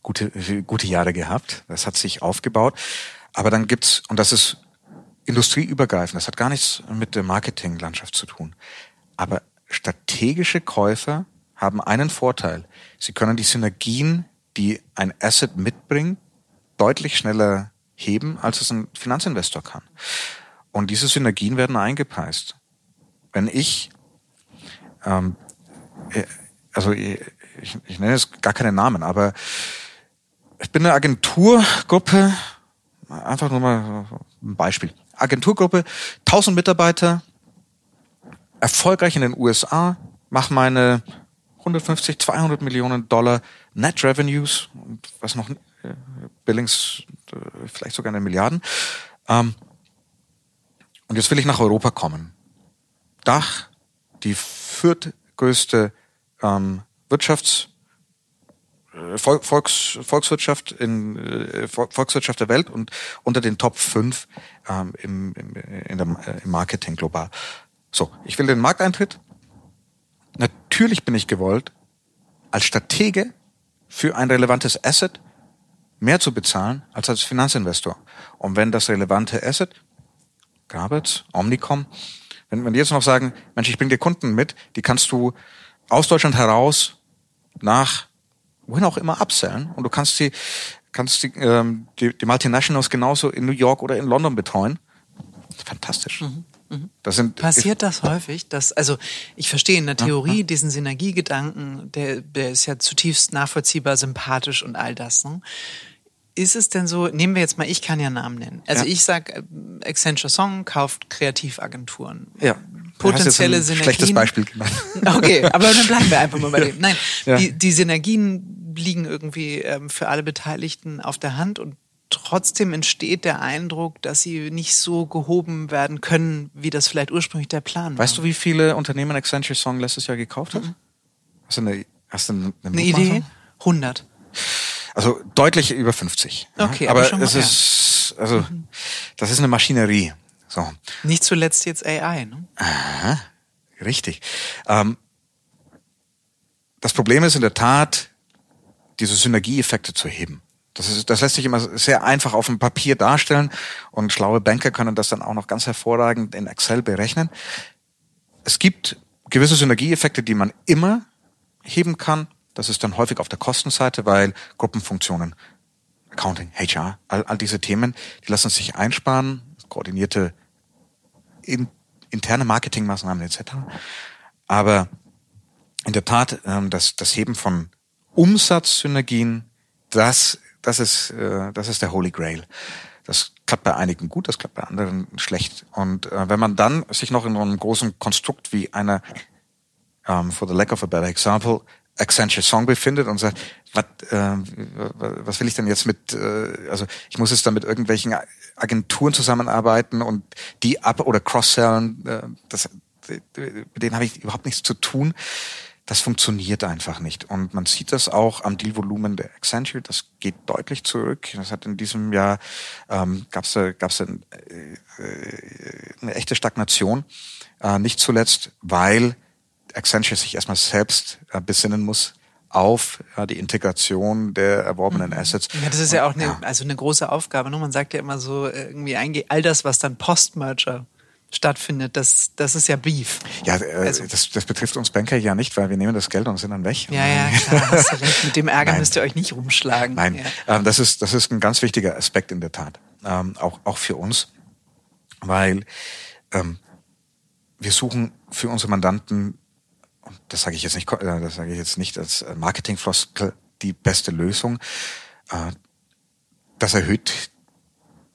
gute, gute Jahre gehabt. Das hat sich aufgebaut. Aber dann gibt's, und das ist industrieübergreifend, das hat gar nichts mit der Marketinglandschaft zu tun. Aber strategische Käufer haben einen Vorteil. Sie können die Synergien, die ein Asset mitbringt, deutlich schneller heben, als es ein Finanzinvestor kann. Und diese Synergien werden eingepreist. Wenn ich, ähm, äh, also ich, ich nenne jetzt gar keine Namen, aber ich bin eine Agenturgruppe, einfach nur mal ein Beispiel. Agenturgruppe, 1000 Mitarbeiter, erfolgreich in den USA, mache meine 150, 200 Millionen Dollar Net Revenues und was noch, äh, Billings, äh, vielleicht sogar eine Milliarden. Ähm, und jetzt will ich nach Europa kommen. Dach, die viertgrößte ähm, Wirtschafts, äh, Volks, Volkswirtschaft in Volkswirtschaft der Welt und unter den Top 5 ähm, im, im, der, im Marketing global. So, ich will den Markteintritt. Natürlich bin ich gewollt, als Stratege für ein relevantes Asset mehr zu bezahlen als als Finanzinvestor. Und wenn das relevante Asset Grabitz, Omnicom. Wenn, wenn die jetzt noch sagen, Mensch, ich bringe dir Kunden mit, die kannst du aus Deutschland heraus nach wohin auch immer upsellen und du kannst die, kannst die, ähm, die, die Multinationals genauso in New York oder in London betreuen. Fantastisch. Mhm. Mhm. Das sind, Passiert das häufig? Dass, also ich verstehe in der Theorie ja, diesen Synergiegedanken, der, der ist ja zutiefst nachvollziehbar, sympathisch und all das. Ne? Ist es denn so, nehmen wir jetzt mal, ich kann ja Namen nennen. Also ja. ich sag, äh, Accenture Song kauft Kreativagenturen. Ja. Potenzielle ein Synergien. Schlechtes Beispiel genannt. Okay, aber dann bleiben wir einfach mal bei dem. Nein, ja. die, die Synergien liegen irgendwie ähm, für alle Beteiligten auf der Hand und trotzdem entsteht der Eindruck, dass sie nicht so gehoben werden können, wie das vielleicht ursprünglich der Plan war. Weißt du, wie viele Unternehmen Accenture Song letztes Jahr gekauft hat? Mhm. Hast du eine, hast du eine, eine Idee? 100. Also deutlich über 50. Okay, aber, aber es ist, also, mhm. das ist eine Maschinerie. So. Nicht zuletzt jetzt AI, ne? Aha, richtig. Ähm, das Problem ist in der Tat, diese Synergieeffekte zu heben. Das, ist, das lässt sich immer sehr einfach auf dem Papier darstellen und schlaue Banker können das dann auch noch ganz hervorragend in Excel berechnen. Es gibt gewisse Synergieeffekte, die man immer heben kann das ist dann häufig auf der Kostenseite, weil Gruppenfunktionen, Accounting, HR, all, all diese Themen, die lassen sich einsparen, koordinierte in, interne Marketingmaßnahmen etc. Aber in der Tat, ähm, das, das Heben von Umsatzsynergien, das, das, ist, äh, das ist der Holy Grail. Das klappt bei einigen gut, das klappt bei anderen schlecht. Und äh, wenn man dann sich noch in einem großen Konstrukt wie einer, um, for the lack of a better example, Accenture Song befindet und sagt, was, äh, was will ich denn jetzt mit, äh, also ich muss jetzt da mit irgendwelchen Agenturen zusammenarbeiten und die ab oder cross-sellen, äh, das, mit denen habe ich überhaupt nichts zu tun. Das funktioniert einfach nicht. Und man sieht das auch am Dealvolumen der Accenture. Das geht deutlich zurück. Das hat in diesem Jahr ähm, gab es gab's ein, äh, eine echte Stagnation. Äh, nicht zuletzt, weil Accenture sich erstmal selbst äh, besinnen muss auf ja, die Integration der erworbenen mhm. Assets. Ja, das ist ja auch eine, ja. also eine große Aufgabe. Ne? Man sagt ja immer so, äh, irgendwie all das, was dann Post-Merger stattfindet, das, das ist ja Beef. Ja, äh, also, das, das betrifft uns Banker ja nicht, weil wir nehmen das Geld und sind dann weg. Ja, ja, klar, hast du recht. Mit dem Ärger müsst ihr euch nicht rumschlagen. Nein, ja. ähm, das, ist, das ist ein ganz wichtiger Aspekt in der Tat, ähm, auch, auch für uns, weil ähm, wir suchen für unsere Mandanten das sage ich jetzt nicht, äh, das sage ich jetzt nicht als äh, Marketingfloskel die beste Lösung. Äh, das erhöht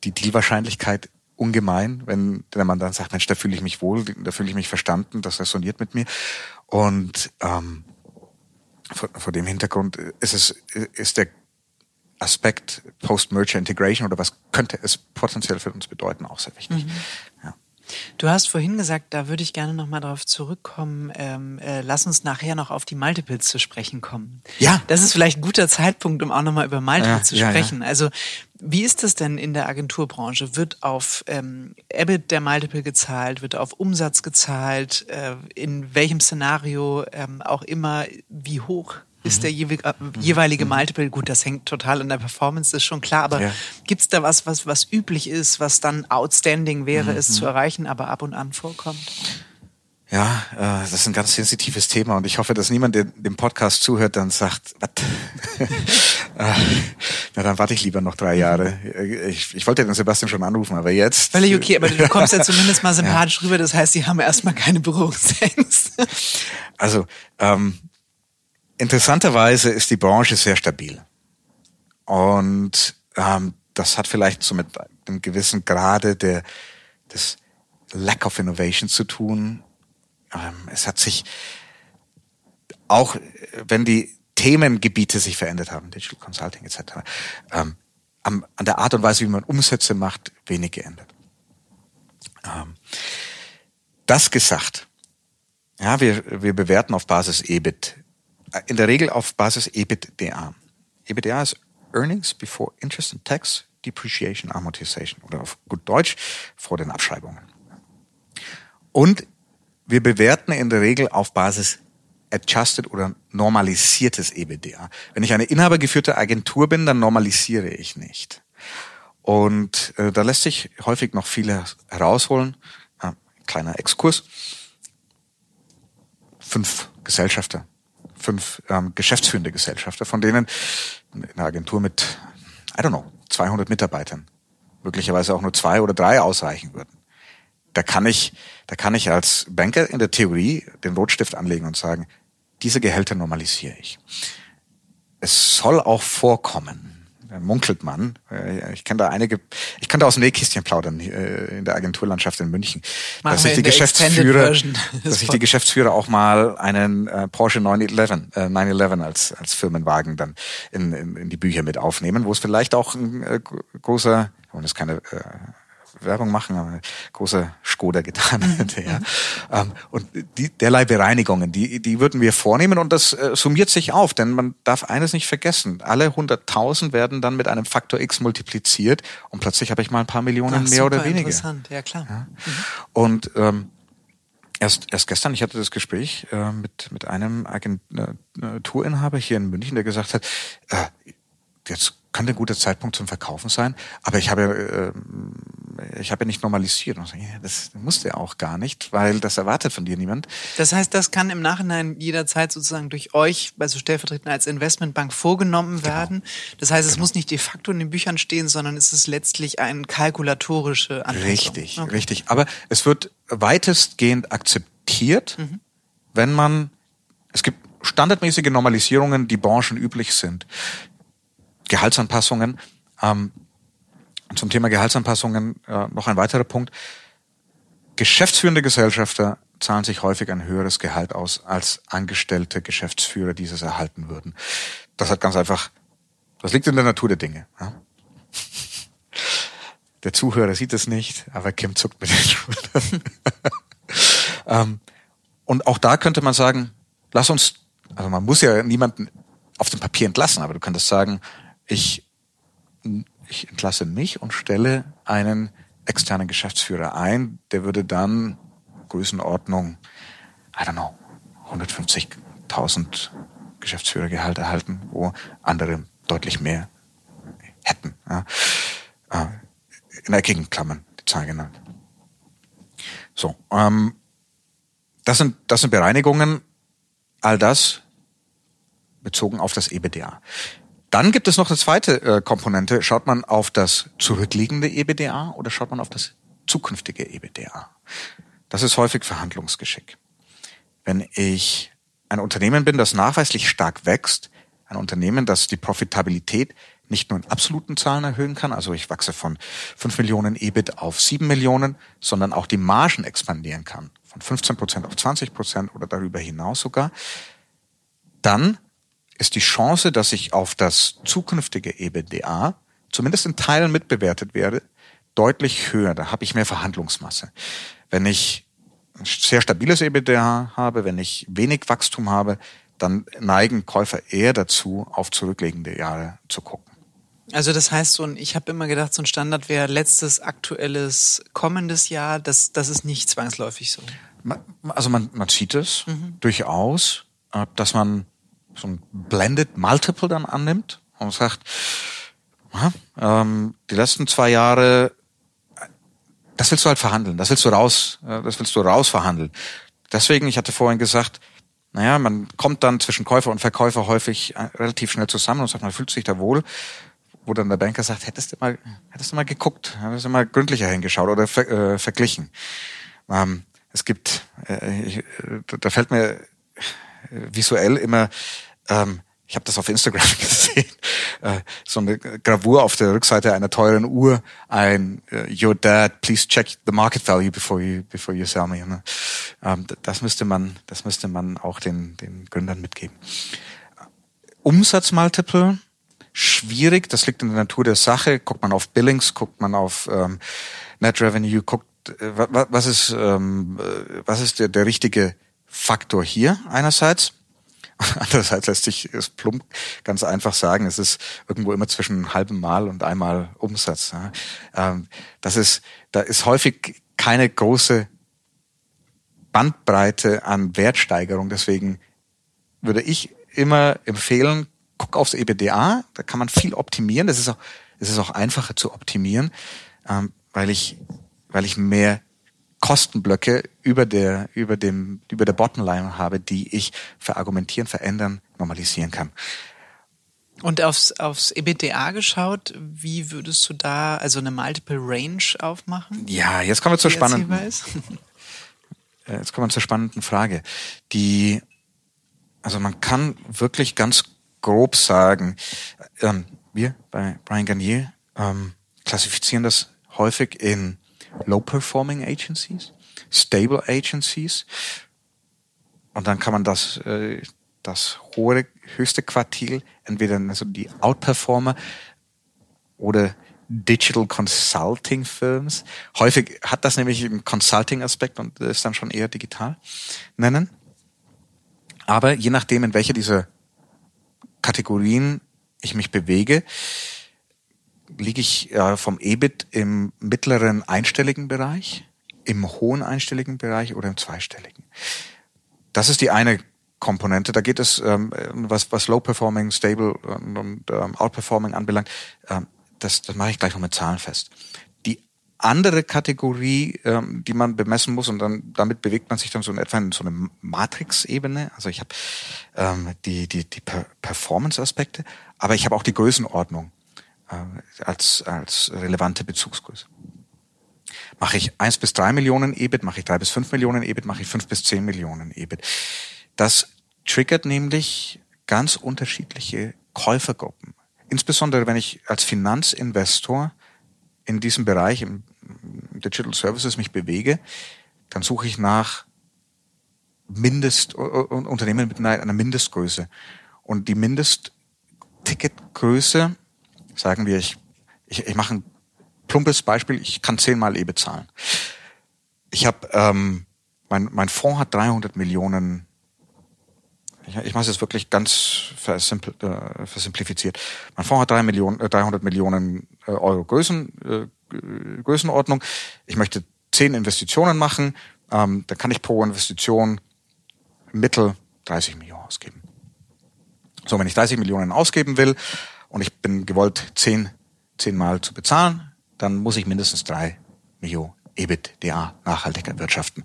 die Dealwahrscheinlichkeit ungemein, wenn der Mann dann sagt, Mensch, da fühle ich mich wohl, da fühle ich mich verstanden, das resoniert mit mir. Und ähm, vor, vor dem Hintergrund ist es ist der Aspekt Post-Merger Integration oder was könnte es potenziell für uns bedeuten auch sehr wichtig. Mhm. Ja. Du hast vorhin gesagt, da würde ich gerne nochmal darauf zurückkommen. Ähm, äh, lass uns nachher noch auf die Multiples zu sprechen kommen. Ja. Das ist vielleicht ein guter Zeitpunkt, um auch nochmal über Multiples ja, zu sprechen. Ja, ja. Also wie ist das denn in der Agenturbranche? Wird auf ähm, EBIT der Multiple gezahlt? Wird auf Umsatz gezahlt? Äh, in welchem Szenario ähm, auch immer? Wie hoch ist der jeweilige, äh, jeweilige Multiple. Gut, das hängt total an der Performance, das ist schon klar. Aber Ja. gibt's da was, was, was üblich ist, was dann outstanding wäre, es zu erreichen, aber ab und an vorkommt? Ja, äh, das ist ein ganz sensitives Thema und ich hoffe, dass niemand, der dem Podcast zuhört, dann sagt, was? Äh, Na, dann warte ich lieber noch drei Jahre. Ich, ich wollte den Sebastian schon anrufen, aber jetzt. Völlig okay, aber du kommst ja zumindest mal sympathisch rüber. Das heißt, sie haben erstmal keine Berührungsängste. Also, ähm, interessanterweise ist die Branche sehr stabil. Und ähm, das hat vielleicht so mit einem gewissen Grade der, des Lack of Innovation zu tun. Ähm, es hat sich auch, wenn die Themengebiete sich verändert haben, Digital Consulting etc., ähm, an der Art und Weise, wie man Umsätze macht, wenig geändert. Ähm, das gesagt, ja, wir, wir bewerten auf Basis EBIT, in der Regel auf Basis EBITDA. EBITDA ist Earnings Before Interest and Tax, Depreciation, Amortization oder auf gut Deutsch vor den Abschreibungen. Und wir bewerten in der Regel auf Basis adjusted oder normalisiertes EBITDA. Wenn ich eine inhabergeführte Agentur bin, dann normalisiere ich nicht. Und äh, da lässt sich häufig noch viel herausholen. Äh, kleiner Exkurs. Fünf Gesellschafter, fünf ähm, geschäftsführende Gesellschafter, von denen in einer Agentur mit, I don't know, 200 Mitarbeitern möglicherweise auch nur zwei oder drei ausreichen würden da kann ich, da kann ich als Banker in der Theorie den Rotstift anlegen und sagen, diese Gehälter normalisiere ich. Es soll auch vorkommen, munkelt man. äh, Ich kenne da einige, ich kann da aus dem Nähkästchen plaudern äh, in der Agenturlandschaft in München, Machen dass sich die Geschäftsführer, dass sich die Geschäftsführer auch mal einen äh, Porsche 911, äh, 911 als als Firmenwagen dann in, in, in die Bücher mit aufnehmen, wo es vielleicht auch ein äh, großer, und das keine äh, Werbung machen, aber großer Skoda getan hätte. Ja. Ähm, und die, derlei Bereinigungen, die, die würden wir vornehmen und das äh, summiert sich auf, denn man darf eines nicht vergessen. Alle 100.000 werden dann mit einem Faktor X multipliziert und plötzlich habe ich mal ein paar Millionen Ach, mehr oder weniger. Interessant, ja klar. Ja. Und ähm, erst, erst gestern, ich hatte das Gespräch äh, mit, mit einem Agenturinhaber hier in München, der gesagt hat, äh, jetzt könnte ein guter Zeitpunkt zum Verkaufen sein, aber ich habe äh, ich habe ja nicht normalisiert. Das musste ja auch gar nicht, weil das erwartet von dir niemand. Das heißt, das kann im Nachhinein jederzeit sozusagen durch euch, also stellvertretend als Investmentbank, vorgenommen werden. Das heißt, es muss nicht de facto in den Büchern stehen, sondern es ist letztlich eine kalkulatorische Anpassung. Richtig, Okay. richtig. Aber es wird weitestgehend akzeptiert, Mhm. wenn man, es gibt standardmäßige Normalisierungen, die branchenüblich sind. Gehaltsanpassungen. Ähm, zum Thema Gehaltsanpassungen äh, noch ein weiterer Punkt. Geschäftsführende Gesellschafter zahlen sich häufig ein höheres Gehalt aus, als angestellte Geschäftsführer dieses erhalten würden. Das hat ganz einfach, das liegt in der Natur der Dinge. Ja? Der Zuhörer sieht es nicht, aber Kim zuckt mit den Schultern. ähm, und auch da könnte man sagen, lass uns, also man muss ja niemanden auf dem Papier entlassen, aber du könntest sagen, ich, ich entlasse mich und stelle einen externen Geschäftsführer ein, der würde dann Größenordnung, I don't know, 150.000 Geschäftsführergehalt erhalten, wo andere deutlich mehr hätten. Ja. Äh, In eckigen Klammern die Zahl genannt. So, ähm, das sind, das sind Bereinigungen, all das bezogen auf das EBDA. Dann gibt es noch eine zweite äh, Komponente. Schaut man auf das zurückliegende EBDA oder schaut man auf das zukünftige EBDA? Das ist häufig Verhandlungsgeschick. Wenn ich ein Unternehmen bin, das nachweislich stark wächst, ein Unternehmen, das die Profitabilität nicht nur in absoluten Zahlen erhöhen kann, also ich wachse von 5 Millionen EBIT auf 7 Millionen, sondern auch die Margen expandieren kann, von 15 Prozent auf 20 Prozent oder darüber hinaus sogar, dann ist die Chance, dass ich auf das zukünftige EBITDA zumindest in Teilen mitbewertet werde, deutlich höher. Da habe ich mehr Verhandlungsmasse. Wenn ich ein sehr stabiles EBITDA habe, wenn ich wenig Wachstum habe, dann neigen Käufer eher dazu, auf zurückliegende Jahre zu gucken. Also das heißt so, ein, ich habe immer gedacht, so ein Standard wäre letztes aktuelles kommendes Jahr. Das, das ist nicht zwangsläufig so. Man- Also man, man sieht es durchaus, äh, dass man so ein Blended Multiple dann annimmt und sagt, ähm, die letzten zwei Jahre, das willst du halt verhandeln, das willst du raus, äh, das willst du raus verhandeln. Deswegen, ich hatte vorhin gesagt, naja, man kommt dann zwischen Käufer und Verkäufer häufig äh, relativ schnell zusammen und sagt, man fühlt sich da wohl, wo dann der Banker sagt, hättest du mal, hättest du mal geguckt, hättest du mal gründlicher hingeschaut oder ver, äh, verglichen. Ähm, es gibt, äh, ich, da fällt mir visuell immer ähm, ich habe das auf Instagram gesehen, äh, so eine Gravur auf der Rückseite einer teuren Uhr, ein uh, Your Dad, please check the market value before you before you sell me. Ne? Ähm, das müsste man, das müsste man auch den den Gründern mitgeben. Umsatzmultiple schwierig, das liegt in der Natur der Sache. Guckt man auf Billings, guckt man auf ähm, Net Revenue, guckt äh, was ist ähm, äh, was ist der, der richtige Faktor hier einerseits Andererseits lässt sich es plump ganz einfach sagen, es ist irgendwo immer zwischen halbem Mal und einmal Umsatz. Ähm, das ist, da ist häufig keine große Bandbreite an Wertsteigerung. Deswegen würde ich immer empfehlen, guck aufs EBDA, da kann man viel optimieren. Das ist auch, es ist auch einfacher zu optimieren, ähm, weil ich, weil ich mehr Kostenblöcke über der, über dem, über der Bottomline habe, die ich verargumentieren, verändern, normalisieren kann. Und aufs, aufs EBITDA geschaut, wie würdest du da also eine Multiple Range aufmachen? Ja, jetzt kommen wir zur spannenden, äh, jetzt kommen wir zur spannenden Frage. Die, also man kann wirklich ganz grob sagen, ähm, wir bei Brian Garnier ähm, klassifizieren das häufig in Low-Performing Agencies, Stable Agencies. Und dann kann man das, äh, das hohe, höchste Quartil, entweder also die Outperformer oder Digital Consulting Firms. Häufig hat das nämlich einen Consulting-Aspekt und ist dann schon eher digital nennen. Aber je nachdem, in welcher dieser Kategorien ich mich bewege, liege ich äh, vom EBIT im mittleren einstelligen Bereich, im hohen einstelligen Bereich oder im zweistelligen. Das ist die eine Komponente. Da geht es, ähm, was, was Low Performing, Stable und, und ähm, Outperforming anbelangt, ähm, das, das mache ich gleich noch mit Zahlen fest. Die andere Kategorie, ähm, die man bemessen muss und dann damit bewegt man sich dann so in etwa in so eine Matrix-Ebene. Also ich habe ähm, die, die, die Performance-Aspekte, aber ich habe auch die Größenordnung als, als relevante Bezugsgröße. Mache ich eins bis drei Millionen EBIT, mache ich drei bis fünf Millionen EBIT, mache ich fünf bis zehn Millionen EBIT. Das triggert nämlich ganz unterschiedliche Käufergruppen. Insbesondere wenn ich als Finanzinvestor in diesem Bereich im Digital Services mich bewege, dann suche ich nach Mindest, Unternehmen mit einer Mindestgröße. Und die Mindestticketgröße Sagen wir, ich, ich, ich mache ein plumpes Beispiel, ich kann zehnmal E bezahlen. Ich habe, ähm, mein, mein Fonds hat 300 Millionen, ich, ich mache es jetzt wirklich ganz versimpl, äh, versimplifiziert. Mein Fonds hat 3 Millionen, äh, 300 Millionen äh, Euro Größen, äh, Größenordnung. Ich möchte zehn Investitionen machen, ähm, dann kann ich pro Investition mittel 30 Millionen ausgeben. So, wenn ich 30 Millionen ausgeben will, und ich bin gewollt, zehn, zehnmal zu bezahlen, dann muss ich mindestens drei Millionen EBITDA nachhaltig erwirtschaften.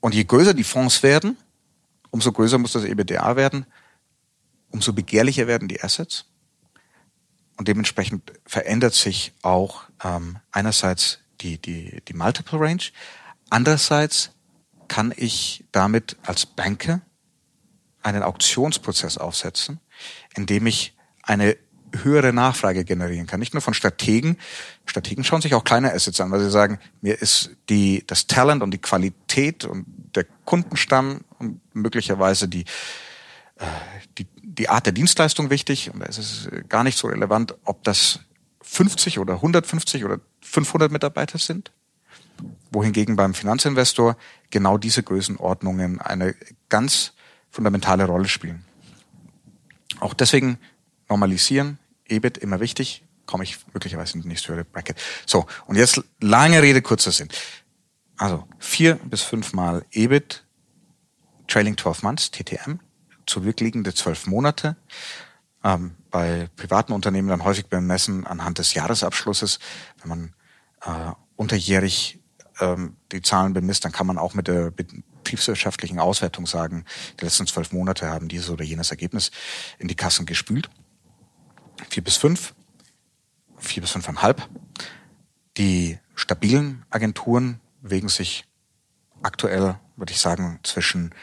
Und je größer die Fonds werden, umso größer muss das EBITDA werden, umso begehrlicher werden die Assets. Und dementsprechend verändert sich auch ähm, einerseits die, die, die Multiple Range, andererseits kann ich damit als Banker einen Auktionsprozess aufsetzen, indem ich eine höhere Nachfrage generieren kann. Nicht nur von Strategen. Strategen schauen sich auch kleine Assets an, weil sie sagen, mir ist die, das Talent und die Qualität und der Kundenstamm und möglicherweise die, äh, die, die Art der Dienstleistung wichtig. Und es ist gar nicht so relevant, ob das 50 oder 150 oder 500 Mitarbeiter sind. Wohingegen beim Finanzinvestor genau diese Größenordnungen eine ganz fundamentale Rolle spielen. Auch deswegen normalisieren, EBIT immer wichtig, komme ich möglicherweise in die nächste höhere Bracket. So, und jetzt lange Rede, kurzer Sinn. Also vier bis fünfmal EBIT, Trailing 12 Months, TTM, zurückliegende zwölf Monate. Ähm, bei privaten Unternehmen dann häufig bemessen anhand des Jahresabschlusses. Wenn man äh, unterjährig ähm, die Zahlen bemisst, dann kann man auch mit der betriebswirtschaftlichen Auswertung sagen, die letzten zwölf Monate haben dieses oder jenes Ergebnis in die Kassen gespült. Vier bis fünf, vier bis fünfeinhalb. Die stabilen Agenturen bewegen sich aktuell, würde ich sagen, zwischen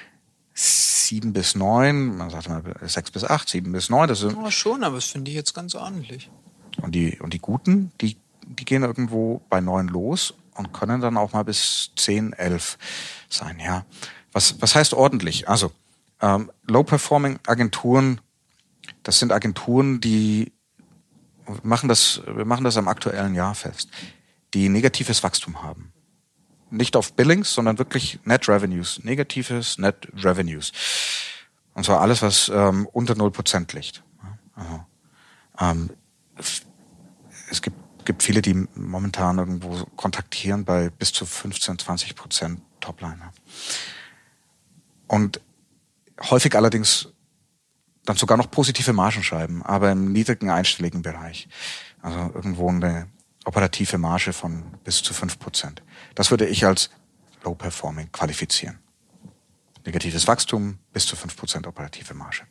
sieben bis neun, man sagt mal sechs bis acht, sieben bis neun. Das sind ja, schon, aber das finde ich jetzt ganz ordentlich. Und die, und die guten, die, die gehen irgendwo bei neun los und können dann auch mal bis zehn, elf sein, ja. Was, was heißt ordentlich? Also, ähm, Low-Performing Agenturen, das sind Agenturen, die machen das, wir machen das am aktuellen Jahr fest, die negatives Wachstum haben nicht auf Billings, sondern wirklich Net Revenues, negatives Net Revenues. Und zwar alles, was ähm, unter 0% liegt. Also, ähm, es gibt, gibt viele, die momentan irgendwo kontaktieren bei bis zu 15, 20 Prozent Topline. Und häufig allerdings dann sogar noch positive Margen schreiben, aber im niedrigen einstelligen Bereich. Also irgendwo eine operative Marge von bis zu fünf Prozent. Das würde ich als Low Performing qualifizieren. Negatives Wachstum bis zu fünf Prozent operative Marge.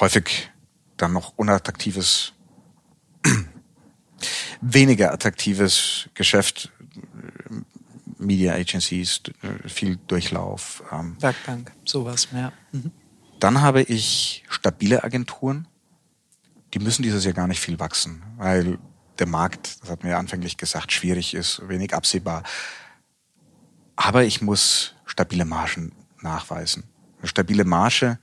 Häufig dann noch unattraktives, weniger attraktives Geschäft, Media Agencies, viel Durchlauf. Ähm. Werkbank, sowas, ja. Mhm. Dann habe ich stabile Agenturen, die müssen dieses Jahr gar nicht viel wachsen, weil der Markt, das hat mir ja anfänglich gesagt, schwierig ist, wenig absehbar. Aber ich muss stabile Margen nachweisen. Eine stabile Marge.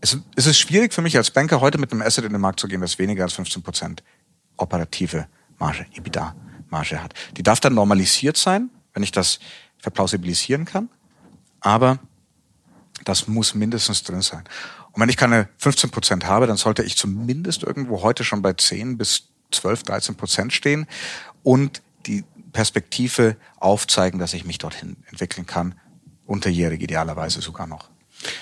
Es, es ist schwierig für mich als Banker heute mit einem Asset in den Markt zu gehen, das weniger als 15 Prozent operative Marge, EBITDA-Marge hat. Die darf dann normalisiert sein, wenn ich das verplausibilisieren kann. Aber das muss mindestens drin sein. Und wenn ich keine 15 Prozent habe, dann sollte ich zumindest irgendwo heute schon bei 10 bis 12, 13 Prozent stehen und die Perspektive aufzeigen, dass ich mich dorthin entwickeln kann, unterjährig idealerweise sogar noch.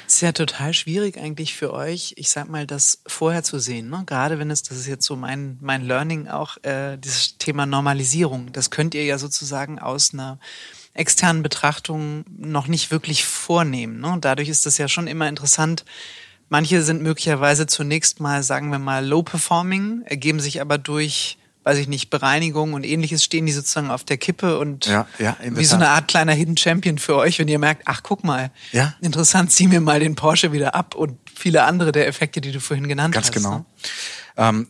Ist ja total schwierig eigentlich für euch, ich sag mal, das vorher zu sehen. Ne? Gerade wenn es, das ist jetzt so mein, mein Learning auch, äh, dieses Thema Normalisierung. Das könnt ihr ja sozusagen aus einer externen Betrachtung noch nicht wirklich vornehmen. Ne? Dadurch ist das ja schon immer interessant, Manche sind möglicherweise zunächst mal, sagen wir mal, low performing, ergeben sich aber durch, weiß ich nicht, Bereinigung und ähnliches stehen die sozusagen auf der Kippe und ja, ja, wie so eine Art kleiner Hidden Champion für euch, wenn ihr merkt, ach guck mal, ja. interessant, zieh mir mal den Porsche wieder ab und viele andere der Effekte, die du vorhin genannt Ganz hast. Ganz genau. Ne?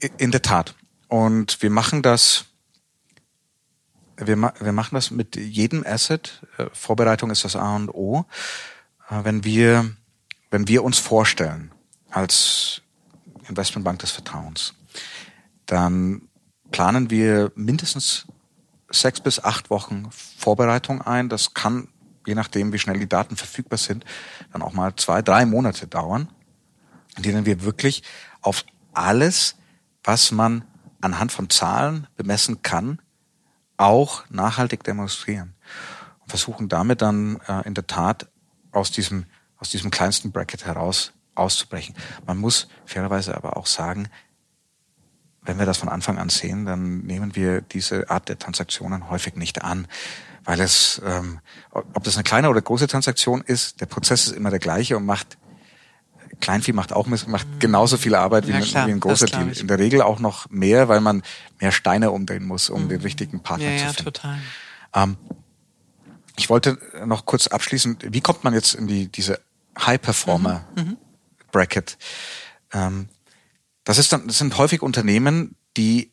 Ähm, in der Tat. Und wir machen das wir, ma wir machen das mit jedem Asset. Äh, Vorbereitung ist das A und O. Äh, wenn wir wenn wir uns vorstellen als Investmentbank des Vertrauens, dann planen wir mindestens sechs bis acht Wochen Vorbereitung ein. Das kann, je nachdem, wie schnell die Daten verfügbar sind, dann auch mal zwei, drei Monate dauern, in denen wir wirklich auf alles, was man anhand von Zahlen bemessen kann, auch nachhaltig demonstrieren und versuchen damit dann äh, in der Tat aus diesem aus diesem kleinsten Bracket heraus auszubrechen. Man muss fairerweise aber auch sagen, wenn wir das von Anfang an sehen, dann nehmen wir diese Art der Transaktionen häufig nicht an, weil es, ähm, ob das eine kleine oder große Transaktion ist, der Prozess ist immer der gleiche und macht Kleinvieh macht auch macht mhm. genauso viel Arbeit wie, ja, klar, wie ein großer Deal. In der Regel auch noch mehr, weil man mehr Steine umdrehen muss, um mhm. den richtigen Partner ja, zu finden. Ja, total. Ähm, ich wollte noch kurz abschließen, wie kommt man jetzt in die, diese High Performer mhm. mhm. Bracket. Ähm, das ist dann, das sind häufig Unternehmen, die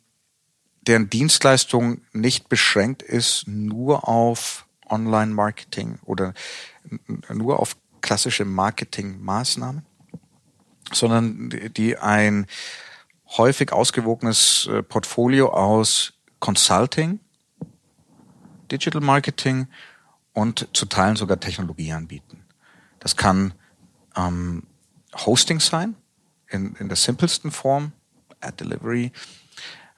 deren Dienstleistung nicht beschränkt ist nur auf Online-Marketing oder nur auf klassische Marketing-Maßnahmen, sondern die ein häufig ausgewogenes äh, Portfolio aus Consulting, Digital Marketing und zu Teilen sogar Technologie anbieten. Das kann ähm, Hosting sein, in, in der simpelsten Form, Ad Delivery.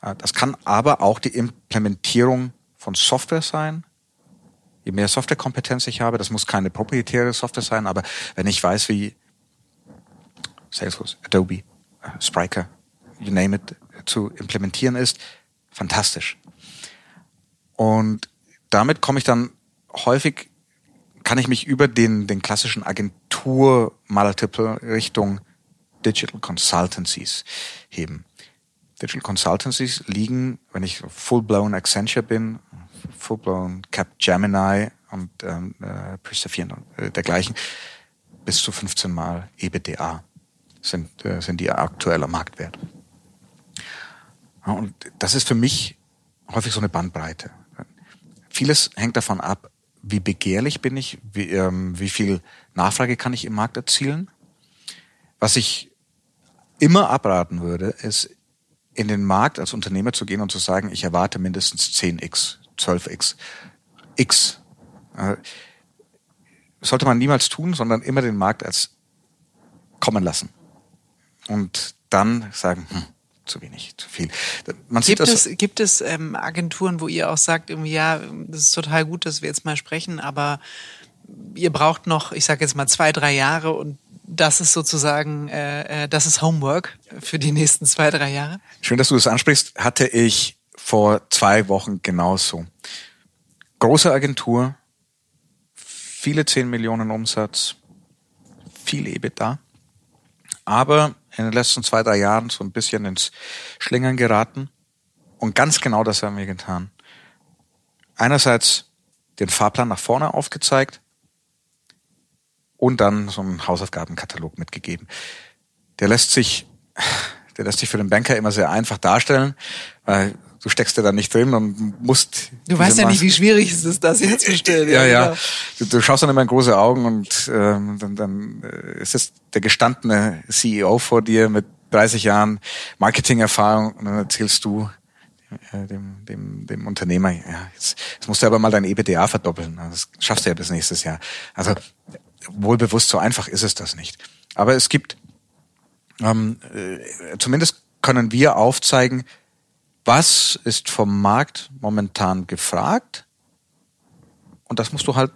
Äh, das kann aber auch die Implementierung von Software sein, je mehr Softwarekompetenz ich habe, das muss keine proprietäre Software sein, aber wenn ich weiß, wie Salesforce, Adobe, äh, Spryker, you name it, zu implementieren ist, fantastisch. Und damit komme ich dann häufig, kann ich mich über den, den klassischen Agentur-Multiple Richtung Digital Consultancies heben. Digital Consultancies liegen, wenn ich full-blown Accenture bin, full-blown Cap Gemini und ähm, äh, Persephone und äh, dergleichen, bis zu 15 Mal EBITDA sind, äh, sind die aktueller Marktwert. Und das ist für mich häufig so eine Bandbreite. Vieles hängt davon ab, wie begehrlich bin ich, wie, ähm, wie viel Nachfrage kann ich im Markt erzielen. Was ich immer abraten würde, ist in den Markt als Unternehmer zu gehen und zu sagen, ich erwarte mindestens 10x, 12x, x. Äh, sollte man niemals tun, sondern immer den Markt als kommen lassen. Und dann sagen, hm, zu wenig, zu viel. Man gibt es, gibt es ähm, Agenturen, wo ihr auch sagt, irgendwie, ja, das ist total gut, dass wir jetzt mal sprechen, aber ihr braucht noch, ich sage jetzt mal zwei, drei Jahre und das ist sozusagen, äh, äh, das ist Homework für die nächsten zwei, drei Jahre? Schön, dass du das ansprichst. Hatte ich vor zwei Wochen genauso. Große Agentur, viele zehn Millionen Umsatz, viel EBITDA, aber in den letzten zwei, drei Jahren so ein bisschen ins Schlingern geraten. Und ganz genau das haben wir getan. Einerseits den Fahrplan nach vorne aufgezeigt, und dann so einen Hausaufgabenkatalog mitgegeben. Der lässt sich, der lässt sich für den Banker immer sehr einfach darstellen, weil du steckst ja da nicht drin und musst. Du weißt ja nicht, wie schwierig es ist, das herzustellen. Ja, ja. Genau. Du, du schaust dann immer in große Augen und ähm, dann, dann äh, ist es der gestandene CEO vor dir mit 30 Jahren Marketingerfahrung und dann erzählst du äh, dem, dem, dem Unternehmer, ja, jetzt, jetzt musst du aber mal dein EBDA verdoppeln. Das schaffst du ja bis nächstes Jahr. Also wohlbewusst so einfach ist es das nicht. Aber es gibt, ähm, äh, zumindest können wir aufzeigen, was ist vom Markt momentan gefragt. Und das musst du halt,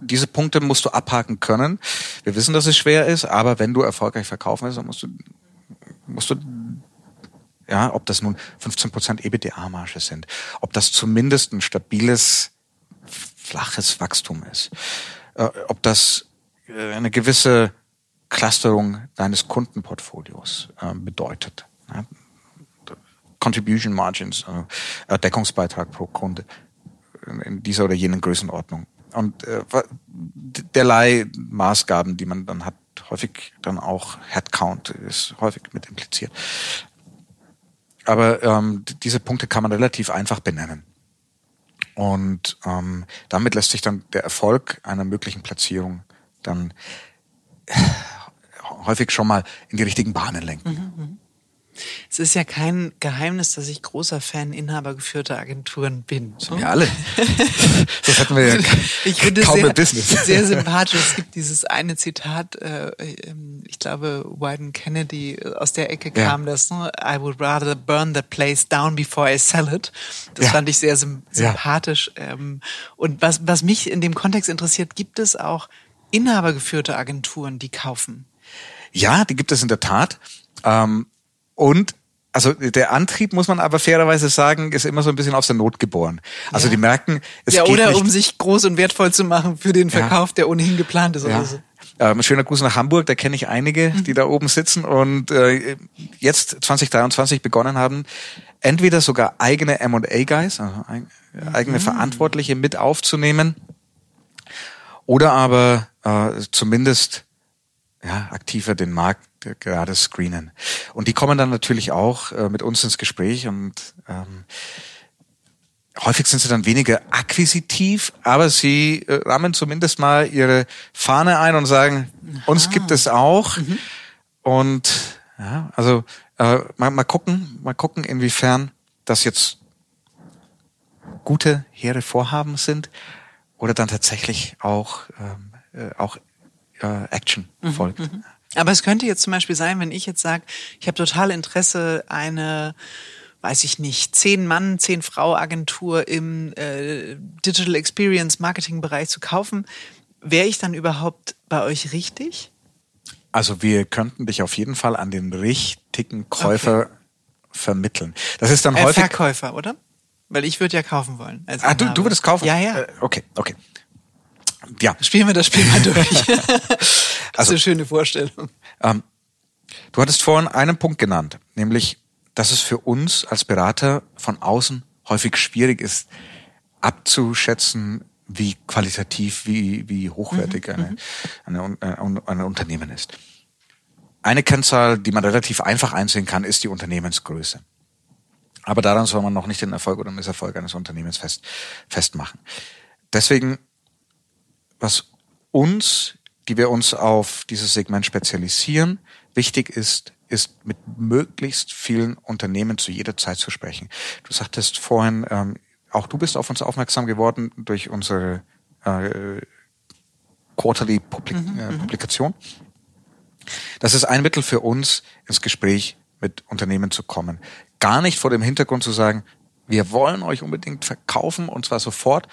diese Punkte musst du abhaken können. Wir wissen, dass es schwer ist, aber wenn du erfolgreich verkaufen willst, dann musst du, musst du ja, ob das nun 15% EBITDA-Marge sind, ob das zumindest ein stabiles, flaches Wachstum ist, äh, ob das eine gewisse Clusterung deines Kundenportfolios äh, bedeutet. Ja? Contribution Margins, äh, Deckungsbeitrag pro Kunde in dieser oder jenen Größenordnung. Und äh, derlei Maßgaben, die man dann hat, häufig dann auch Headcount ist häufig mit impliziert. Aber ähm, diese Punkte kann man relativ einfach benennen. Und ähm, damit lässt sich dann der Erfolg einer möglichen Platzierung dann häufig schon mal in die richtigen Bahnen lenken. Mhm, mhm. Es ist ja kein Geheimnis, dass ich großer Fan inhabergeführter Agenturen bin. Sind wir alle. das hatten wir ja ich finde kaum sehr, Business. sehr sympathisch. Es gibt dieses eine Zitat, äh, ähm, ich glaube, Wyden Kennedy, äh, aus der Ecke kam ja. das, ne? I would rather burn the place down before I sell it. Das ja. fand ich sehr sympathisch. Ja. Ähm, und was, was mich in dem Kontext interessiert, gibt es auch inhabergeführte Agenturen, die kaufen? Ja, die gibt es in der Tat. Ähm, und also der Antrieb, muss man aber fairerweise sagen, ist immer so ein bisschen aus der Not geboren. Also ja. die merken, es ja, geht oder nicht. um sich groß und wertvoll zu machen für den Verkauf, ja. der ohnehin geplant ist. Ja. Oder so. Ähm, schöner Gruß nach Hamburg, da kenne ich einige, mhm. die da oben sitzen und äh, jetzt 2023 begonnen haben, entweder sogar eigene M&A-Guys, also eigene mhm. Verantwortliche mit aufzunehmen oder aber äh, zumindest ja, aktiver den Markt gerade screenen. Und die kommen dann natürlich auch äh, mit uns ins Gespräch und ähm, häufig sind sie dann weniger akquisitiv, aber sie äh, rammen zumindest mal ihre Fahne ein und sagen, Aha. uns gibt es auch. Mhm. Und ja, also äh, mal, mal gucken, mal gucken, inwiefern das jetzt gute, hehre Vorhaben sind oder dann tatsächlich auch, ähm, äh, auch äh, Action mhm, folgt. Mhm. Aber es könnte jetzt zum Beispiel sein, wenn ich jetzt sage, ich habe total Interesse, eine weiß ich nicht, zehn Mann, zehn Frau Agentur im äh, Digital Experience Marketing Bereich zu kaufen, wäre ich dann überhaupt bei euch richtig? Also wir könnten dich auf jeden Fall an den richtigen Käufer okay. vermitteln. Das ist dann äh, häufig Verkäufer, oder? Weil ich würde ja kaufen wollen. ah, du, du würdest kaufen? Ja, ja. Äh, okay, okay. Ja. Spielen wir das Spiel mal durch. das also, ist eine schöne Vorstellung. Ähm, du hattest vorhin einen Punkt genannt, nämlich, dass es für uns als Berater von außen häufig schwierig ist, abzuschätzen, wie qualitativ, wie, wie hochwertig mhm, eine, eine, eine, ein Unternehmen ist. Eine Kennzahl, die man relativ einfach einsehen kann, ist die Unternehmensgröße. Aber daran soll man noch nicht den Erfolg oder Misserfolg eines Unternehmens fest, festmachen. Deswegen, was uns, die wir uns auf dieses Segment spezialisieren, wichtig ist, ist mit möglichst vielen Unternehmen zu jeder Zeit zu sprechen. Du sagtest vorhin, ähm, auch du bist auf uns aufmerksam geworden durch unsere äh, Quarterly Publik mhm, äh, mhm. Publikation. Das ist ein Mittel für uns, ins Gespräch mit Unternehmen zu kommen. Gar nicht vor dem Hintergrund zu sagen, wir wollen euch unbedingt verkaufen und zwar sofort,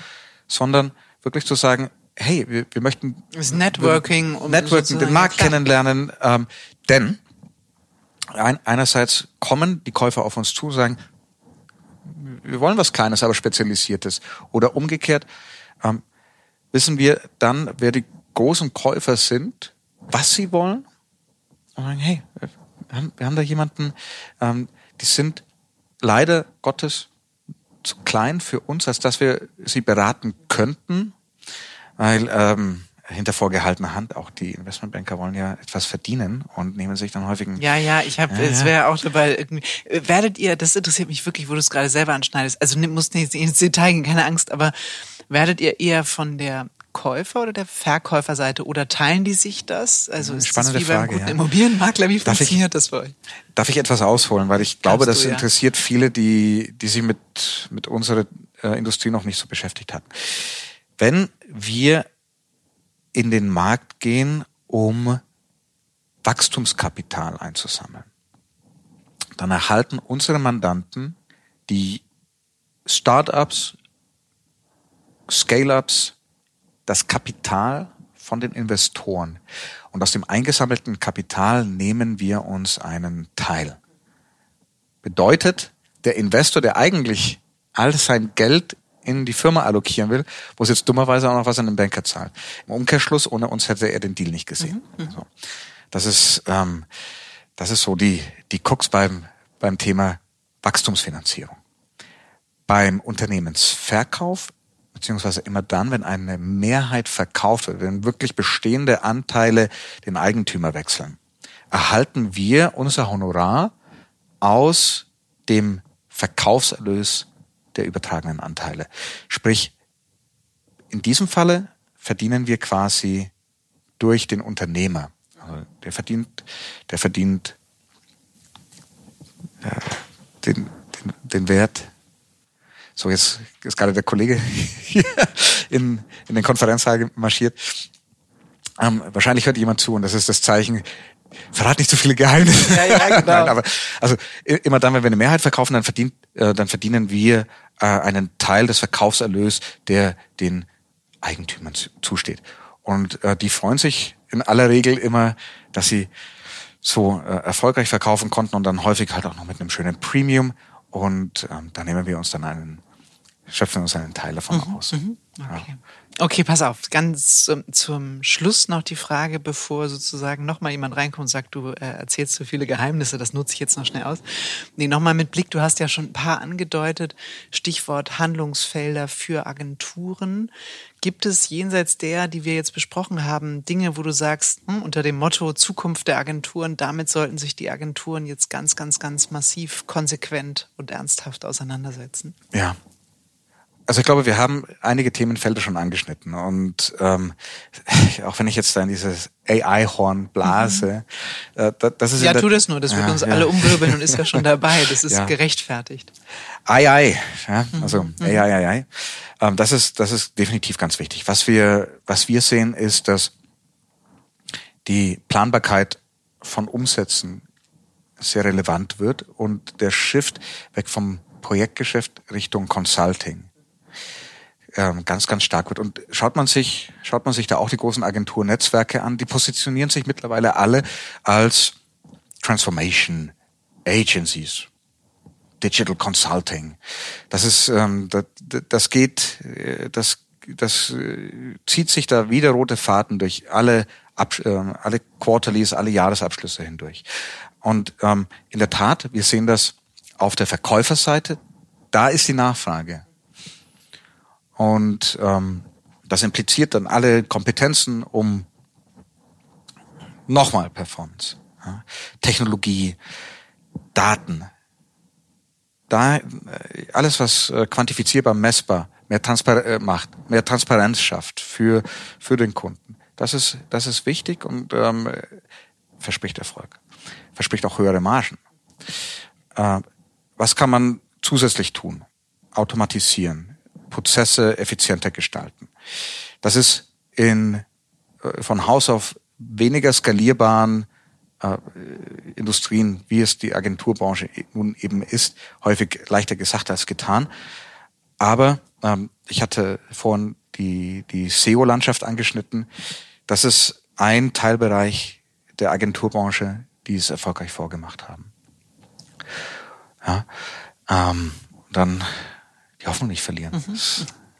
sondern wirklich zu sagen, hey, wir, wir möchten das Networking, um Networking, den Markt kennenlernen, ähm, denn ein, einerseits kommen die Käufer auf uns zu und sagen, wir wollen was Kleines, aber Spezialisiertes. Oder umgekehrt, ähm, wissen wir dann, wer die großen Käufer sind, was sie wollen? Und sagen, hey, wir haben, wir haben da jemanden, ähm, die sind leider Gottes zu klein für uns, als dass wir sie beraten könnten, weil ähm, hinter vorgehaltener Hand. Auch die Investmentbanker wollen ja etwas verdienen und nehmen sich dann häufig. Ja, ja, ich habe, ja, es wäre auch dabei irgendwie. Werdet ihr, das interessiert mich wirklich, wo du es gerade selber anschneidest. Also muss nicht ins Detail gehen, keine Angst, aber werdet ihr eher von der Käufer- oder der Verkäuferseite oder teilen die sich das? Also ist Spannende das wie Frage, beim ja. Immobilienmakler, wie darf funktioniert ich, das für euch? Darf ich etwas ausholen, weil ich glaube, Darfst das du, ja. interessiert viele, die, die sich mit, mit unserer äh, Industrie noch nicht so beschäftigt hatten. Wenn wir in den Markt gehen, um Wachstumskapital einzusammeln. Dann erhalten unsere Mandanten die Startups, Scale-ups, das Kapital von den Investoren. Und aus dem eingesammelten Kapital nehmen wir uns einen Teil. Bedeutet, der Investor, der eigentlich all sein Geld in die Firma allokieren will, muss jetzt dummerweise auch noch was an den Banker zahlen. Im Umkehrschluss, ohne uns hätte er den Deal nicht gesehen. Mhm. mhm. So. Das ist, ähm, das ist so die, die Krux beim, beim Thema Wachstumsfinanzierung. Beim Unternehmensverkauf, beziehungsweise immer dann, wenn eine Mehrheit verkauft wird, wenn wirklich bestehende Anteile den Eigentümer wechseln, erhalten wir unser Honorar aus dem Verkaufserlös der übertragenen Anteile. Sprich, in diesem Falle verdienen wir quasi durch den Unternehmer. Also der verdient, der verdient äh, den, den, den Wert. So, jetzt ist gerade der Kollege hier in, in den Konferenzsaal marschiert. Ähm, wahrscheinlich hört jemand zu und das ist das Zeichen, verrat nicht zu so viele Geheimnisse. Ja, ja, genau. Nein, aber also immer dann, wenn wir eine Mehrheit verkaufen, dann verdient, äh, dann verdienen wir äh, einen Teil des Verkaufserlös, der den Eigentümern zusteht. Und äh, die freuen sich in aller Regel immer, dass sie so äh, erfolgreich verkaufen konnten und dann häufig halt auch noch mit einem schönen Premium. Und ähm, da nehmen wir uns dann einen, schöpfen uns einen Teil davon mhm, aus. Mhm, okay. Ja. Okay, pass auf. Ganz zum, Schluss noch die Frage, bevor sozusagen nochmal jemand reinkommt und sagt, du äh, erzählst zu viele Geheimnisse, das nutze ich jetzt noch schnell aus. Nee, nochmal mit Blick, du hast ja schon ein paar angedeutet, Stichwort Handlungsfelder für Agenturen. Gibt es jenseits der, die wir jetzt besprochen haben, Dinge, wo du sagst, hm, unter dem Motto Zukunft der Agenturen, damit sollten sich die Agenturen jetzt ganz, ganz, ganz massiv, konsequent und ernsthaft auseinandersetzen? Ja, also ich glaube, wir haben einige Themenfelder schon angeschnitten und ähm, auch wenn ich jetzt da in dieses AI-Horn blase, mhm. äh, das ist ja tu das nur, das wird ja, uns ja. alle umwirbeln und ist ja schon dabei, das ist ja. gerechtfertigt. AI, ja, also mhm. AI, AI, ähm, das ist das ist definitiv ganz wichtig. Was wir was wir sehen ist, dass die Planbarkeit von Umsätzen sehr relevant wird und der Shift weg vom Projektgeschäft Richtung Consulting ähm, ganz, ganz stark wird. Und schaut man sich, schaut man sich da auch die großen Agenturnetzwerke an, die positionieren sich mittlerweile alle als Transformation Agencies. Digital Consulting. Das ist, ähm, das, das geht, äh, das, das äh, zieht sich da wie der rote Faden durch alle, Ab, äh, alle Quarterlies, alle Jahresabschlüsse hindurch. Und ähm, in der Tat, wir sehen das auf der Verkäuferseite, da ist die Nachfrage. Und ähm, das impliziert dann alle Kompetenzen um nochmal Performance, ja, Technologie, Daten. Da äh, alles, was äh, quantifizierbar, messbar, mehr Transpar äh, macht, mehr Transparenz schafft für für den Kunden. Das ist das ist wichtig und ähm, verspricht Erfolg, verspricht auch höhere Margen. Äh, was kann man zusätzlich tun? Automatisieren, Prozesse effizienter gestalten. Das ist in, äh, von Haus auf weniger skalierbaren äh, Industrien, wie es die Agenturbranche nun eben ist, häufig leichter gesagt als getan. Aber ähm, ich hatte vorhin die, die SEO-Landschaft angeschnitten. Das ist ein Teilbereich der Agenturbranche, die es erfolgreich vorgemacht haben. Ja, ähm, dann die Hoffnung nicht verlieren. Mhm.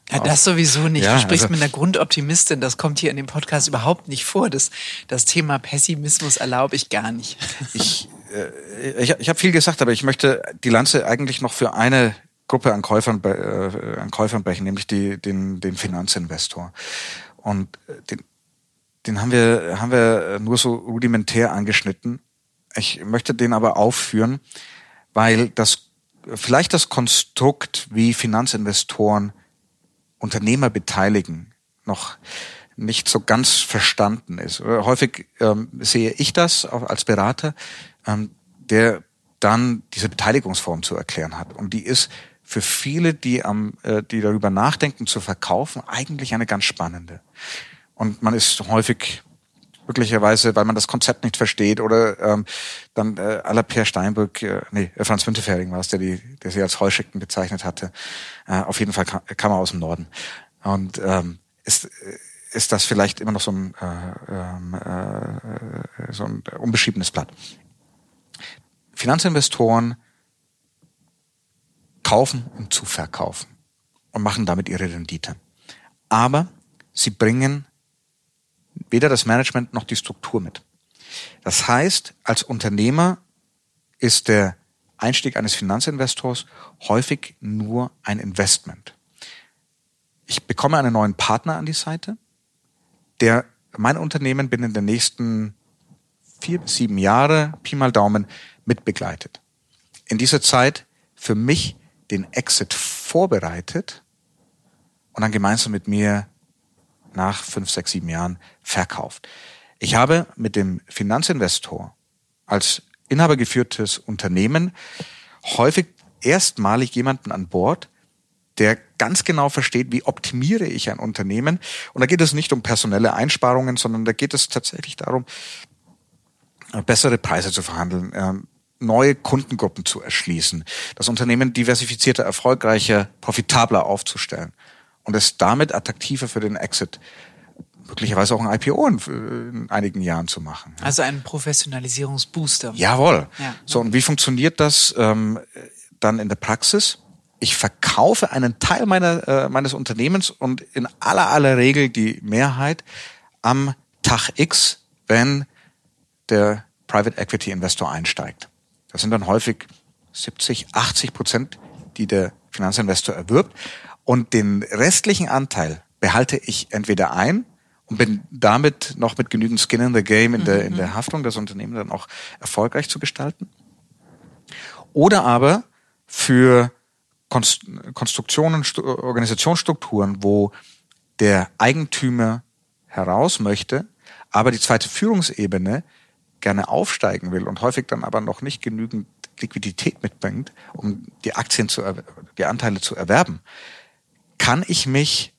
Ja, das sowieso nicht. Ja, du sprichst also, mit einer Grundoptimistin. Das kommt hier in dem Podcast überhaupt nicht vor. Das, das Thema Pessimismus erlaube ich gar nicht. Ich, äh, ich, ich habe viel gesagt, aber ich möchte die Lanze eigentlich noch für eine Gruppe an Käufern, äh, an Käufern brechen, nämlich die, den, den Finanzinvestor. Und äh, den, den haben wir, haben wir nur so rudimentär angeschnitten. Ich möchte den aber aufführen, weil das vielleicht das Konstrukt, wie Finanzinvestoren Unternehmer beteiligen, noch nicht so ganz verstanden ist. Häufig ähm, sehe ich das als Berater, ähm, der dann diese Beteiligungsform zu erklären hat. Und die ist für viele, die am, äh, die darüber nachdenken zu verkaufen, eigentlich eine ganz spannende. Und man ist häufig möglicherweise, weil man das Konzept nicht versteht oder ähm, dann äh, à la Pierre Steinbrück, äh, nee, Franz Müntefering war es, der, die, der sie als Heuschrecken bezeichnet hatte. Äh, auf jeden Fall kam, kam er aus dem Norden. Und ähm, ist, äh, ist das vielleicht immer noch so ein, äh, ähm, äh, so ein unbeschriebenes Blatt. Finanzinvestoren kaufen um zu verkaufen und machen damit ihre Rendite. Aber sie bringen weder das Management noch die Struktur mit. Das heißt, als Unternehmer ist der Einstieg eines Finanzinvestors häufig nur ein Investment. Ich bekomme einen neuen Partner an die Seite, der mein Unternehmen binnen der nächsten vier bis sieben Jahre, Pi mal Daumen, mitbegleitet. In dieser Zeit für mich den Exit vorbereitet und dann gemeinsam mit mir nach fünf, sechs, sieben Jahren verkauft. Ich habe mit dem Finanzinvestor als inhabergeführtes Unternehmen häufig erstmalig jemanden an Bord, der ganz genau versteht, wie optimiere ich ein Unternehmen. Und da geht es nicht um personelle Einsparungen, sondern da geht es tatsächlich darum, bessere Preise zu verhandeln, ähm, neue Kundengruppen zu erschließen, das Unternehmen diversifizierter, erfolgreicher, profitabler aufzustellen und es damit attraktiver für den Exit möglicherweise auch ein IPO in, in, einigen Jahren zu machen. Also ein Professionalisierungsbooster. Jawohl. Ja. So, und wie funktioniert das ähm, dann in der Praxis? Ich verkaufe einen Teil meiner, äh, meines Unternehmens und in aller aller Regel die Mehrheit am Tag X, wenn der Private Equity Investor einsteigt. Das sind dann häufig 70, 80 Prozent, die der Finanzinvestor erwirbt. Und den restlichen Anteil behalte ich entweder ein und bin damit noch mit genügend Skin in the Game in der, in der mhm. Haftung das Unternehmen dann auch erfolgreich zu gestalten. Oder aber für Konstruktionen, Organisationsstrukturen, wo der Eigentümer heraus möchte, aber die zweite Führungsebene gerne aufsteigen will und häufig dann aber noch nicht genügend Liquidität mitbringt, um die Aktien zu, die Anteile zu erwerben, kann ich mich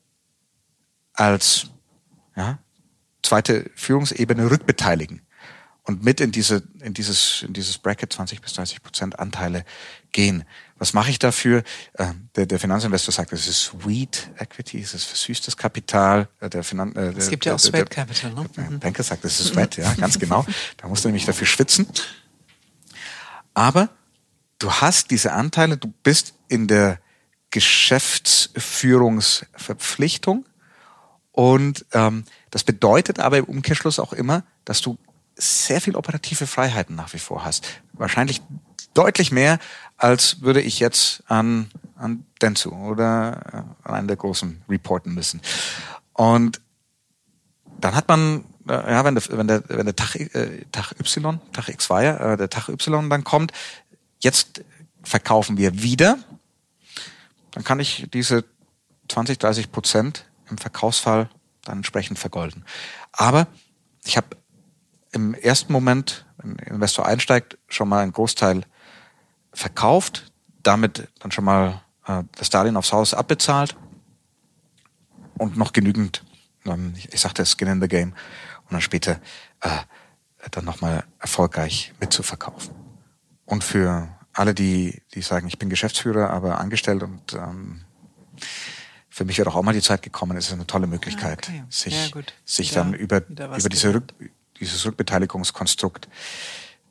als ja, zweite Führungsebene rückbeteiligen. und mit in diese in dieses in dieses Bracket 20 bis 30 Prozent Anteile gehen. Was mache ich dafür? Äh, der, der Finanzinvestor sagt, das ist Sweet Equity, es ist versüßtes Kapital. Äh, der Finan äh, es gibt ja auch Sweat Capital. Ne? Der mhm. Banker sagt, das ist Sweat, ja, ganz genau. Da musst du nämlich dafür schwitzen. Aber du hast diese Anteile, du bist in der Geschäftsführungsverpflichtung und ähm, das bedeutet aber im Umkehrschluss auch immer, dass du sehr viel operative Freiheiten nach wie vor hast. Wahrscheinlich deutlich mehr, als würde ich jetzt an, an Dentsu oder äh, an einen der großen reporten müssen. Und dann hat man, äh, ja, wenn der, wenn der, wenn der Tag, äh, Tag Y, Tag X war ja, äh, der Tag Y dann kommt, jetzt verkaufen wir wieder, dann kann ich diese 20, 30 Prozent im Verkaufsfall dann entsprechend vergolden. Aber ich habe im ersten Moment, wenn ein Investor einsteigt, schon mal einen Großteil verkauft, damit dann schon mal äh, das Darlehen aufs Haus abbezahlt und noch genügend, ähm, ich, ich sagte Skin in the Game, und dann später äh, dann nochmal erfolgreich mitzuverkaufen. Und für alle, die, die sagen, ich bin Geschäftsführer, aber angestellt und ähm, für mich wird auch, auch mal die Zeit gekommen, es ist eine tolle Möglichkeit, okay. sich, ja, sich dann über, über diese Rück, dieses Rückbeteiligungskonstrukt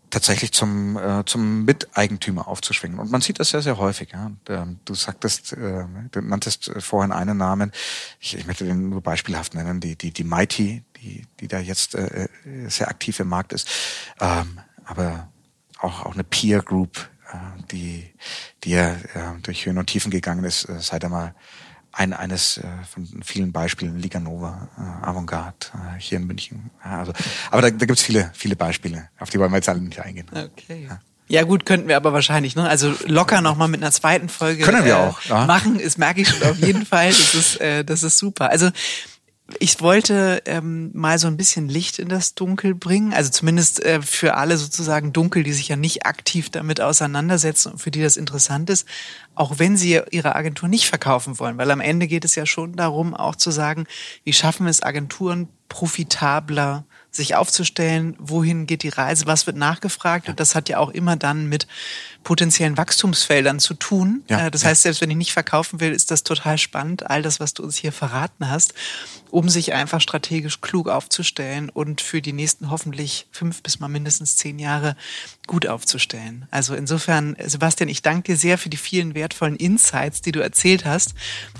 tatsächlich zum, äh, zum Miteigentümer aufzuschwingen. Und man sieht das sehr, sehr häufig. Ja. Und, ähm, du sagtest, äh, du nanntest vorhin einen Namen, ich, ich möchte den nur beispielhaft nennen, die, die, die Mighty, die, die da jetzt äh, äh sehr aktiv im Markt ist. Ähm, aber auch, auch eine Peer Group, äh, die, die ja äh, durch Höhen und Tiefen gegangen ist, äh, seit er mal ein, eines äh, von vielen Beispielen, Liga Nova, äh, Avantgarde äh, hier in München. Also, aber da, da gibt es viele, viele Beispiele, auf die wollen wir jetzt alle nicht eingehen. Okay. Ja. Ja gut, könnten wir aber wahrscheinlich, ne? Also locker nochmal mit einer zweiten Folge Können wir äh, auch, ja. machen. Das merke ich schon auf jeden Fall. Das ist, äh, das ist super. Also ich wollte ähm, mal so ein bisschen Licht in das Dunkel bringen, also zumindest äh, für alle sozusagen Dunkel, die sich ja nicht aktiv damit auseinandersetzen und für die das interessant ist, auch wenn sie ihre Agentur nicht verkaufen wollen, weil am Ende geht es ja schon darum, auch zu sagen, wie schaffen es Agenturen profitabler sich aufzustellen, wohin geht die Reise, was wird nachgefragt. Und das hat ja auch immer dann mit potenziellen Wachstumsfeldern zu tun. Ja, äh, das heißt, selbst wenn ich nicht verkaufen will, ist das total spannend, all das, was du uns hier verraten hast, um sich einfach strategisch klug aufzustellen und für die nächsten hoffentlich fünf bis mal mindestens zehn Jahre gut aufzustellen. Also insofern, Sebastian, ich danke dir sehr für die vielen wertvollen Insights, die du erzählt hast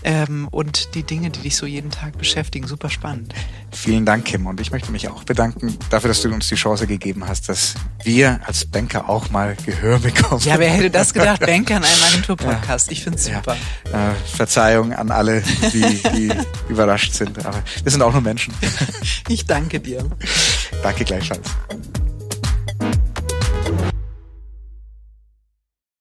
ähm, und die Dinge, die dich so jeden Tag beschäftigen. Super spannend. Vielen Dank, Kim. Und ich möchte mich auch bedanken dafür, dass du uns die Chance gegeben hast, dass wir als Banker auch mal Gehör bekommen. Ja, wer hätte das gedacht? Banker in einem Agenturpodcast. Ja. Ich finde es super. Ja. Äh, Verzeihung an alle, die, die überrascht sind. Aber wir sind auch nur Menschen. Ich danke dir. Danke gleichfalls.